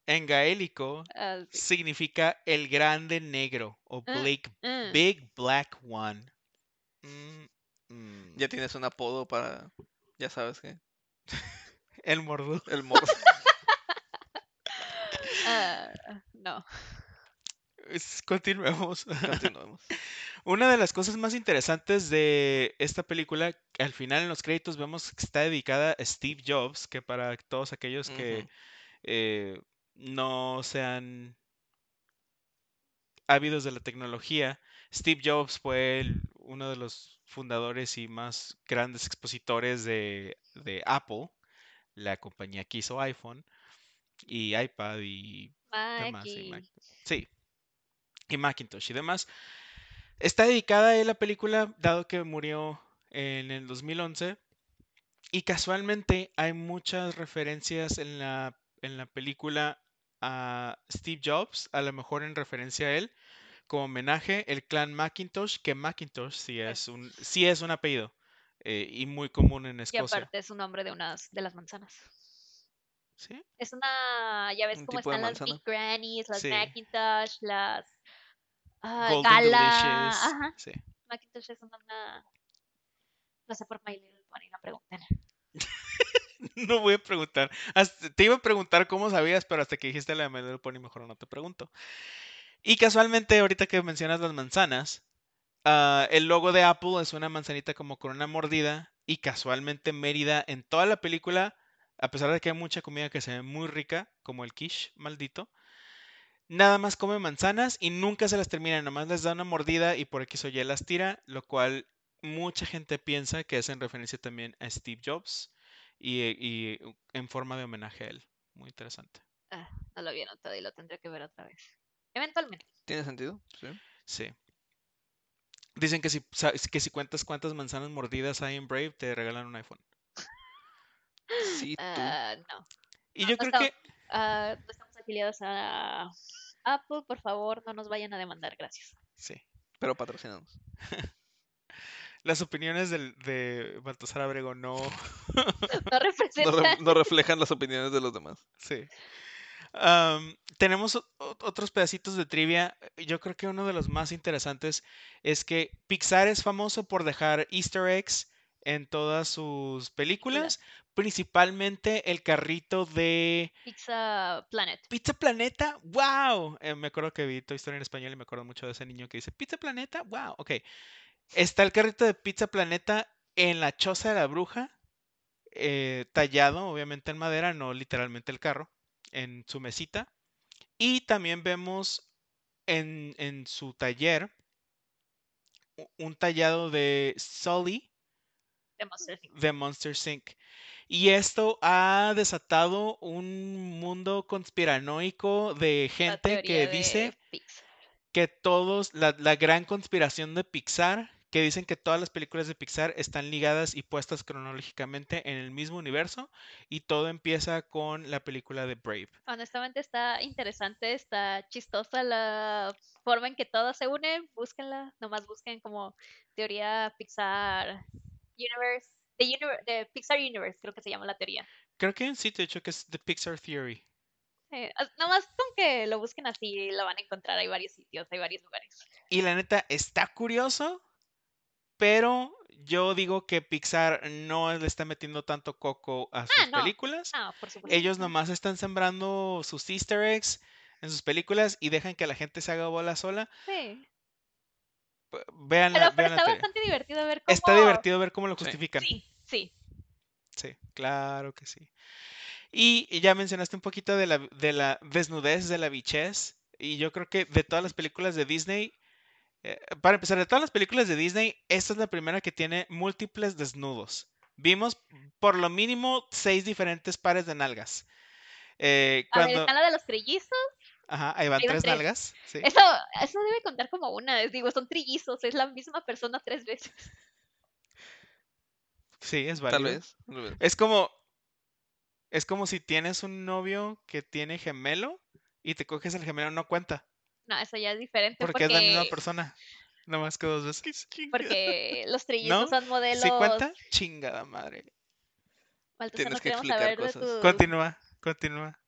en gaélico ah, significa el grande negro o Ah, Blake, Mm. Big Black One. Mm, mm. Ya tienes un apodo para, ya sabes qué, El Mordu. el mordo. Ah, no. Es- Continuemos. Continuemos. Una de las cosas más interesantes de esta película, que al final en los créditos vemos que está dedicada a Steve Jobs, que para todos aquellos que eh, no sean ávidos de la tecnología, Steve Jobs fue el- uno de los fundadores y más grandes expositores de, de Apple, la compañía que hizo iPhone y iPad y demás. y Maki. Mac- Sí, y Macintosh y demás. Está dedicada a la película, dado que murió en el 2011. Y casualmente hay muchas referencias en la, en la película a Steve Jobs, a lo mejor en referencia a él, como homenaje, el clan Macintosh, que Macintosh sí es un, sí es un apellido eh, y muy común en Y Escocia. aparte es un nombre de unas de las manzanas. ¿Sí? Es una, ya ves cómo están las. Big Grannies, las Sí. Macintosh, las Golden Gala. Ajá. Sí. Macintosh es una, una- no sé por My Little Pony, no pregunten. No voy a preguntar. Hasta- te iba a preguntar cómo sabías, pero hasta que dijiste la de My Little mejor no te pregunto. Y casualmente, ahorita que mencionas las manzanas, ah, el logo de Apple es una manzanita como con una mordida. Y casualmente Mérida en toda la película, a pesar de que hay mucha comida que se ve muy rica, como el quiche maldito, nada más come manzanas y nunca se las termina, nomás les da una mordida y por X o Y las tira, lo cual mucha gente piensa que es en referencia también a Steve Jobs y, y en forma de homenaje a él. Muy interesante. Ah, no lo había notado y lo tendré que ver otra vez. Eventualmente. ¿Tiene sentido? Sí. Sí. Dicen que si, que si cuentas cuántas manzanas mordidas hay en Brave, te regalan un iPhone. Sí, tú. Ah, no. Y No, yo no creo estamos- que... Ah, no estamos afiliados a Apple, por favor, no nos vayan a demandar, gracias. Sí. Pero patrocinanos. Las opiniones del, de Baltasar Abrego no... No No, representan. re- no reflejan las opiniones de los demás. Sí. Tenemos otros pedacitos de trivia. Yo creo que uno de los más interesantes es que Pixar es famoso por dejar Easter eggs en todas sus películas, principalmente el carrito de Pizza Planet. Pizza Planeta, wow. Eh, me acuerdo que vi Toy Story en español y me acuerdo mucho de ese niño que dice Pizza Planeta, wow. Ok. Está el carrito de Pizza Planeta en la choza de la bruja, eh, tallado obviamente en madera, no literalmente el carro, en su mesita. Y también vemos en, en su taller un tallado de Sully de Monster de Monster Inc. Y esto ha desatado un mundo conspiranoico de gente que dice Pixar. que todos, la, la gran conspiración de Pixar, que dicen que todas las películas de Pixar están ligadas y puestas cronológicamente en el mismo universo y todo empieza con la película de Brave. Honestamente está interesante, está chistosa la forma en que todo se une. Búsquenla, nomás busquen como teoría Pixar Universe, univer- de Pixar Universe, creo que se llama la teoría. Creo que hay un sitio hecho que es The Pixar Theory. Eh, nomás con que lo busquen así lo van a encontrar. Hay varios sitios, hay varios lugares. Y la neta está curioso, pero yo digo que Pixar no le está metiendo tanto coco a sus Ah, no. películas. Ah, por supuesto. Ellos no. nomás están sembrando sus easter eggs en sus películas y dejan que la gente se haga bola sola. Sí. Vean Pero, pero está bastante divertido ver cómo... Está divertido ver cómo lo justifican. Sí, sí. Sí, claro que sí. Y, y ya mencionaste un poquito de la, de la desnudez, de la bichez. Y yo creo que de todas las películas de Disney, eh, para empezar, de todas las películas de Disney, esta es la primera que tiene múltiples desnudos. Vimos por lo mínimo seis diferentes pares de nalgas. Eh, A ver, cuando, está la de los trillizos. ajá, ahí van ahí van tres tres. nalgas. Sí. Eso, eso debe contar como una. es- Digo, son trillizos, es la misma persona tres veces. Sí, es Tal válido. vez. tal vez. Es como. Es como si tienes un novio que tiene gemelo y te coges el gemelo, no cuenta. No, eso ya es diferente Porque, porque, es la misma persona. No más que dos veces. porque los trillizos ¿No? son modelos. ¿Sí cuenta? Chingada madre. Baltasar, Tienes que explicar saber cosas. tu... Continúa, continúa.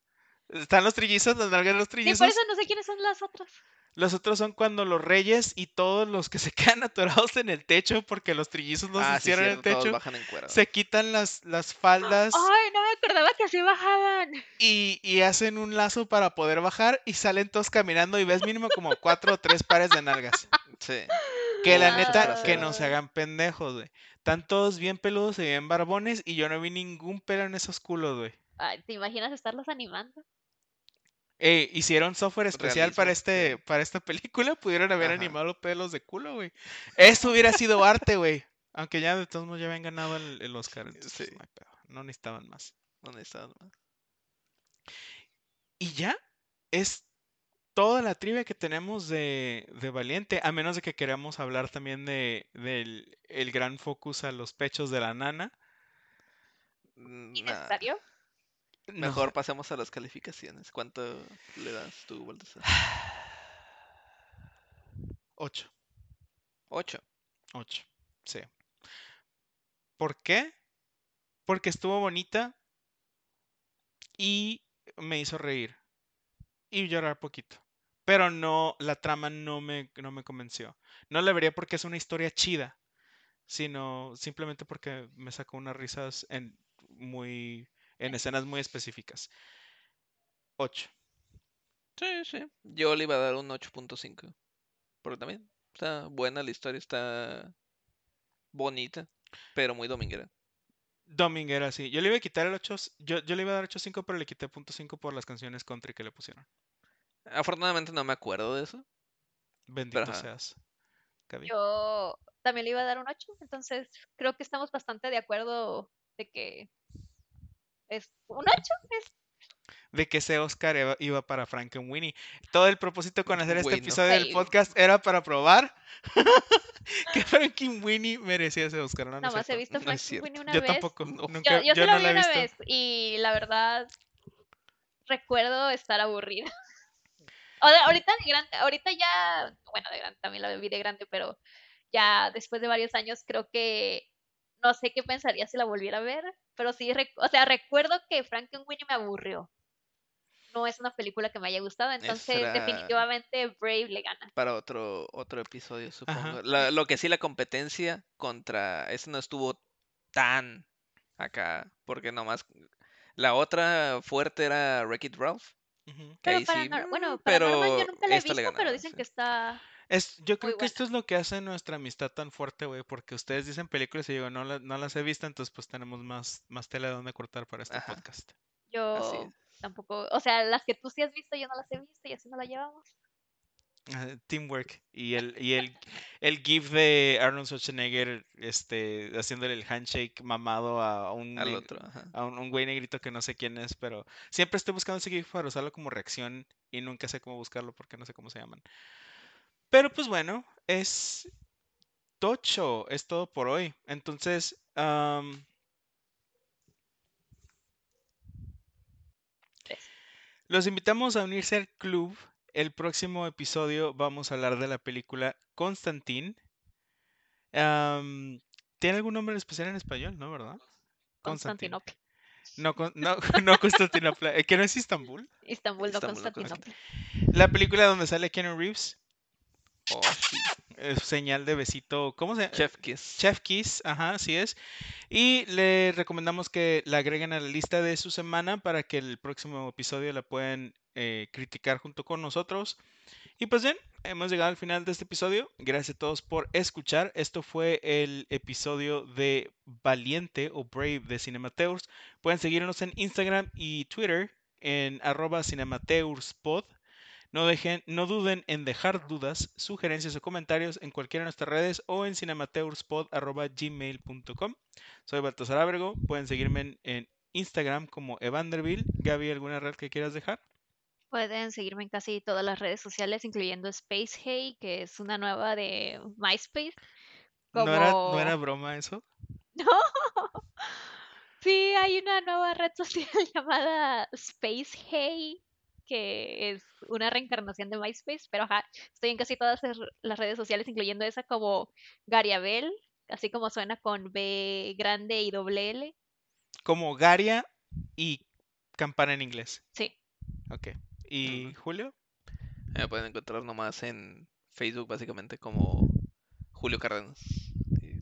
Están los trillizos, las nalgas de los Sí, trillizos. por eso no sé quiénes son las otras. Los otros son cuando los reyes y todos los que se quedan atorados en el techo porque los trillizos no se ah, sí, encierran en el todos techo. bajan en cuero. Se quitan las, las faldas Ay, no me acordaba que así bajaban. y, y hacen un lazo para poder bajar y salen todos caminando y ves mínimo como cuatro o tres pares de nalgas. Sí. Que la Ah. neta, que no se hagan pendejos, güey. Están todos bien peludos y bien barbones y yo no vi ningún pelo en esos culos, güey. Ay, ¿te imaginas estarlos animando? Eh, hicieron software especial para este, para esta película, pudieron haber Ajá. animado pelos de culo, güey. Eso hubiera sido arte, güey. Aunque ya de todos modos ya habían ganado el, el Oscar, entonces Sí. no hay pedo, no necesitaban más. Y ya es toda la trivia que tenemos de, de Valiente, a menos de que queramos hablar también de, del el gran focus a los pechos de la nana. Mm, nah. Mejor pasemos a las calificaciones. ¿Cuánto le das tú, Baltasar? Ocho. Ocho. Ocho. Sí. ¿Por qué? Porque estuvo bonita y me hizo reír y llorar poquito. Pero no, la trama no me, no me convenció. No la vería porque es una historia chida, sino simplemente porque me sacó unas risas en muy en escenas muy específicas. Ocho. Sí, sí. Yo le iba a dar un 8.5. Porque también está buena la historia, está bonita, pero muy dominguera. Dominguera, sí. Yo le iba a quitar el 8, yo, yo le iba a dar 8.5, pero le quité punto .5 por las canciones country que le pusieron. Afortunadamente no me acuerdo de eso. Bendito seas. Gaby. Yo también le iba a dar un 8, entonces creo que estamos bastante de acuerdo de que es un 8. Es, De que ese Oscar iba, para Frankenweenie. Todo el propósito con hacer este Bueno. episodio del podcast era para probar que Frankenweenie merecía ese Oscar. No, no nada más he visto no es Frank cierto. Winnie una Yo vez. tampoco. No. Nunca, Yo, yo yo solo no vi la he una visto. vez y la verdad recuerdo estar aburrida. O de- ahorita de grande, ahorita ya, bueno, de grande también la vi de grande, pero ya después de varios años creo que no sé qué pensaría si la volviera a ver, pero sí, o sea, recuerdo que Frankenweenie me aburrió. No es una película que me haya gustado, entonces definitivamente Brave le gana. Para otro, otro episodio, supongo. La- lo que sí, la competencia contra ese no estuvo tan acá, porque nomás la otra fuerte era Wreck-It Ralph. Que Pero para sí, no- mm, bueno, pero Paranormal yo nunca la he visto, pero dicen sí. que está... Es, yo creo que buena. esto es lo que hace nuestra amistad tan fuerte, güey, porque ustedes dicen películas y yo no, la- no las he visto, entonces pues tenemos más, más tela de donde cortar para este Ajá. podcast. Yo tampoco... O sea, las que tú sí has visto, yo no las he visto y así no la llevamos. Ah, Teamwork. Y el, y el, el gif de Arnold Schwarzenegger este, haciéndole el handshake mamado a un, Al neg- otro, ajá. a un, un güey negrito que no sé quién es, pero siempre estoy buscando ese gif para usarlo como reacción y nunca sé cómo buscarlo porque no sé cómo se llaman. Pero pues bueno, es tocho, es todo por hoy. Entonces, los invitamos a unirse al club. El próximo episodio vamos a hablar de la película Constantine. ¿Tiene algún nombre especial en español? ¿No, verdad? Constantine. Constantinopla. No, no, no Constantinopla. eh, ¿Que no es Istambul? Istanbul, no Istambul, no Constantinopla. La película donde sale Keanu Reeves. Oh, sí. Es señal de besito. ¿Cómo se llama? Chef Kiss. Chef Kiss, ajá, así es. Y le recomendamos que la agreguen a la lista de su semana para que el próximo episodio la puedan eh, criticar junto con nosotros. Y pues bien, hemos llegado al final de este episodio. Gracias a todos por escuchar. Esto fue el episodio de Valiente o Brave de Cinemateurs. Pueden seguirnos en Instagram y Twitter en arroba cinemateurspod. No, dejen, no duden en dejar dudas, sugerencias o comentarios en cualquiera de nuestras redes o en cinemateurspod.gmail.com. Soy Baltasar Ábrego. Pueden seguirme en, en Instagram como Evanderville. Gaby, ¿alguna red que quieras dejar? Pueden seguirme en casi todas las redes sociales, incluyendo Space Hey, que es una nueva de MySpace. ¿No, era, ¿No era broma eso? No. Sí, hay una nueva red social llamada Space Hey, que es una reencarnación de MySpace, pero ajá, estoy en casi todas las- redes sociales, incluyendo esa como Gariabel, así como suena con B grande y doble L. Como Garia y campana en inglés. Sí, Ok. ¿Y Julio? Me pueden encontrar nomás en Facebook, básicamente, como Julio Cárdenas.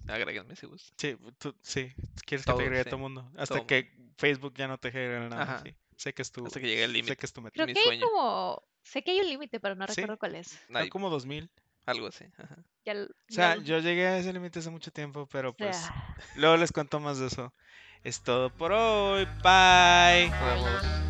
Agréguenme si gustan. Sí, tú, sí. Quieres que te agregue a todo el mundo. Hasta todo. que Facebook ya no te genere nada. Ajá. sí. Sé que es tu, Hasta que llegue el sé límite. que es tu meta. creo mi que hay sueño. como, sé que hay un límite, pero no Sí. recuerdo cuál es. Son Ay, como 2000. algo así. ajá. Ya O sea, yo llegué a ese límite hace mucho tiempo, pero o pues sea, luego les cuento más de eso. Es todo por hoy. Bye. Nos vemos.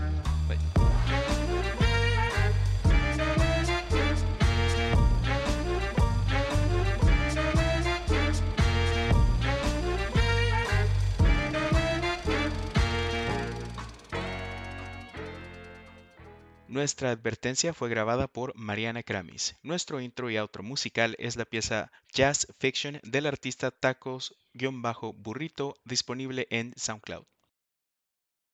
Nuestra advertencia fue grabada por Mariana Kramis. Nuestro intro y outro musical es la pieza Jazz Fiction del artista Tacos-Burrito disponible en SoundCloud.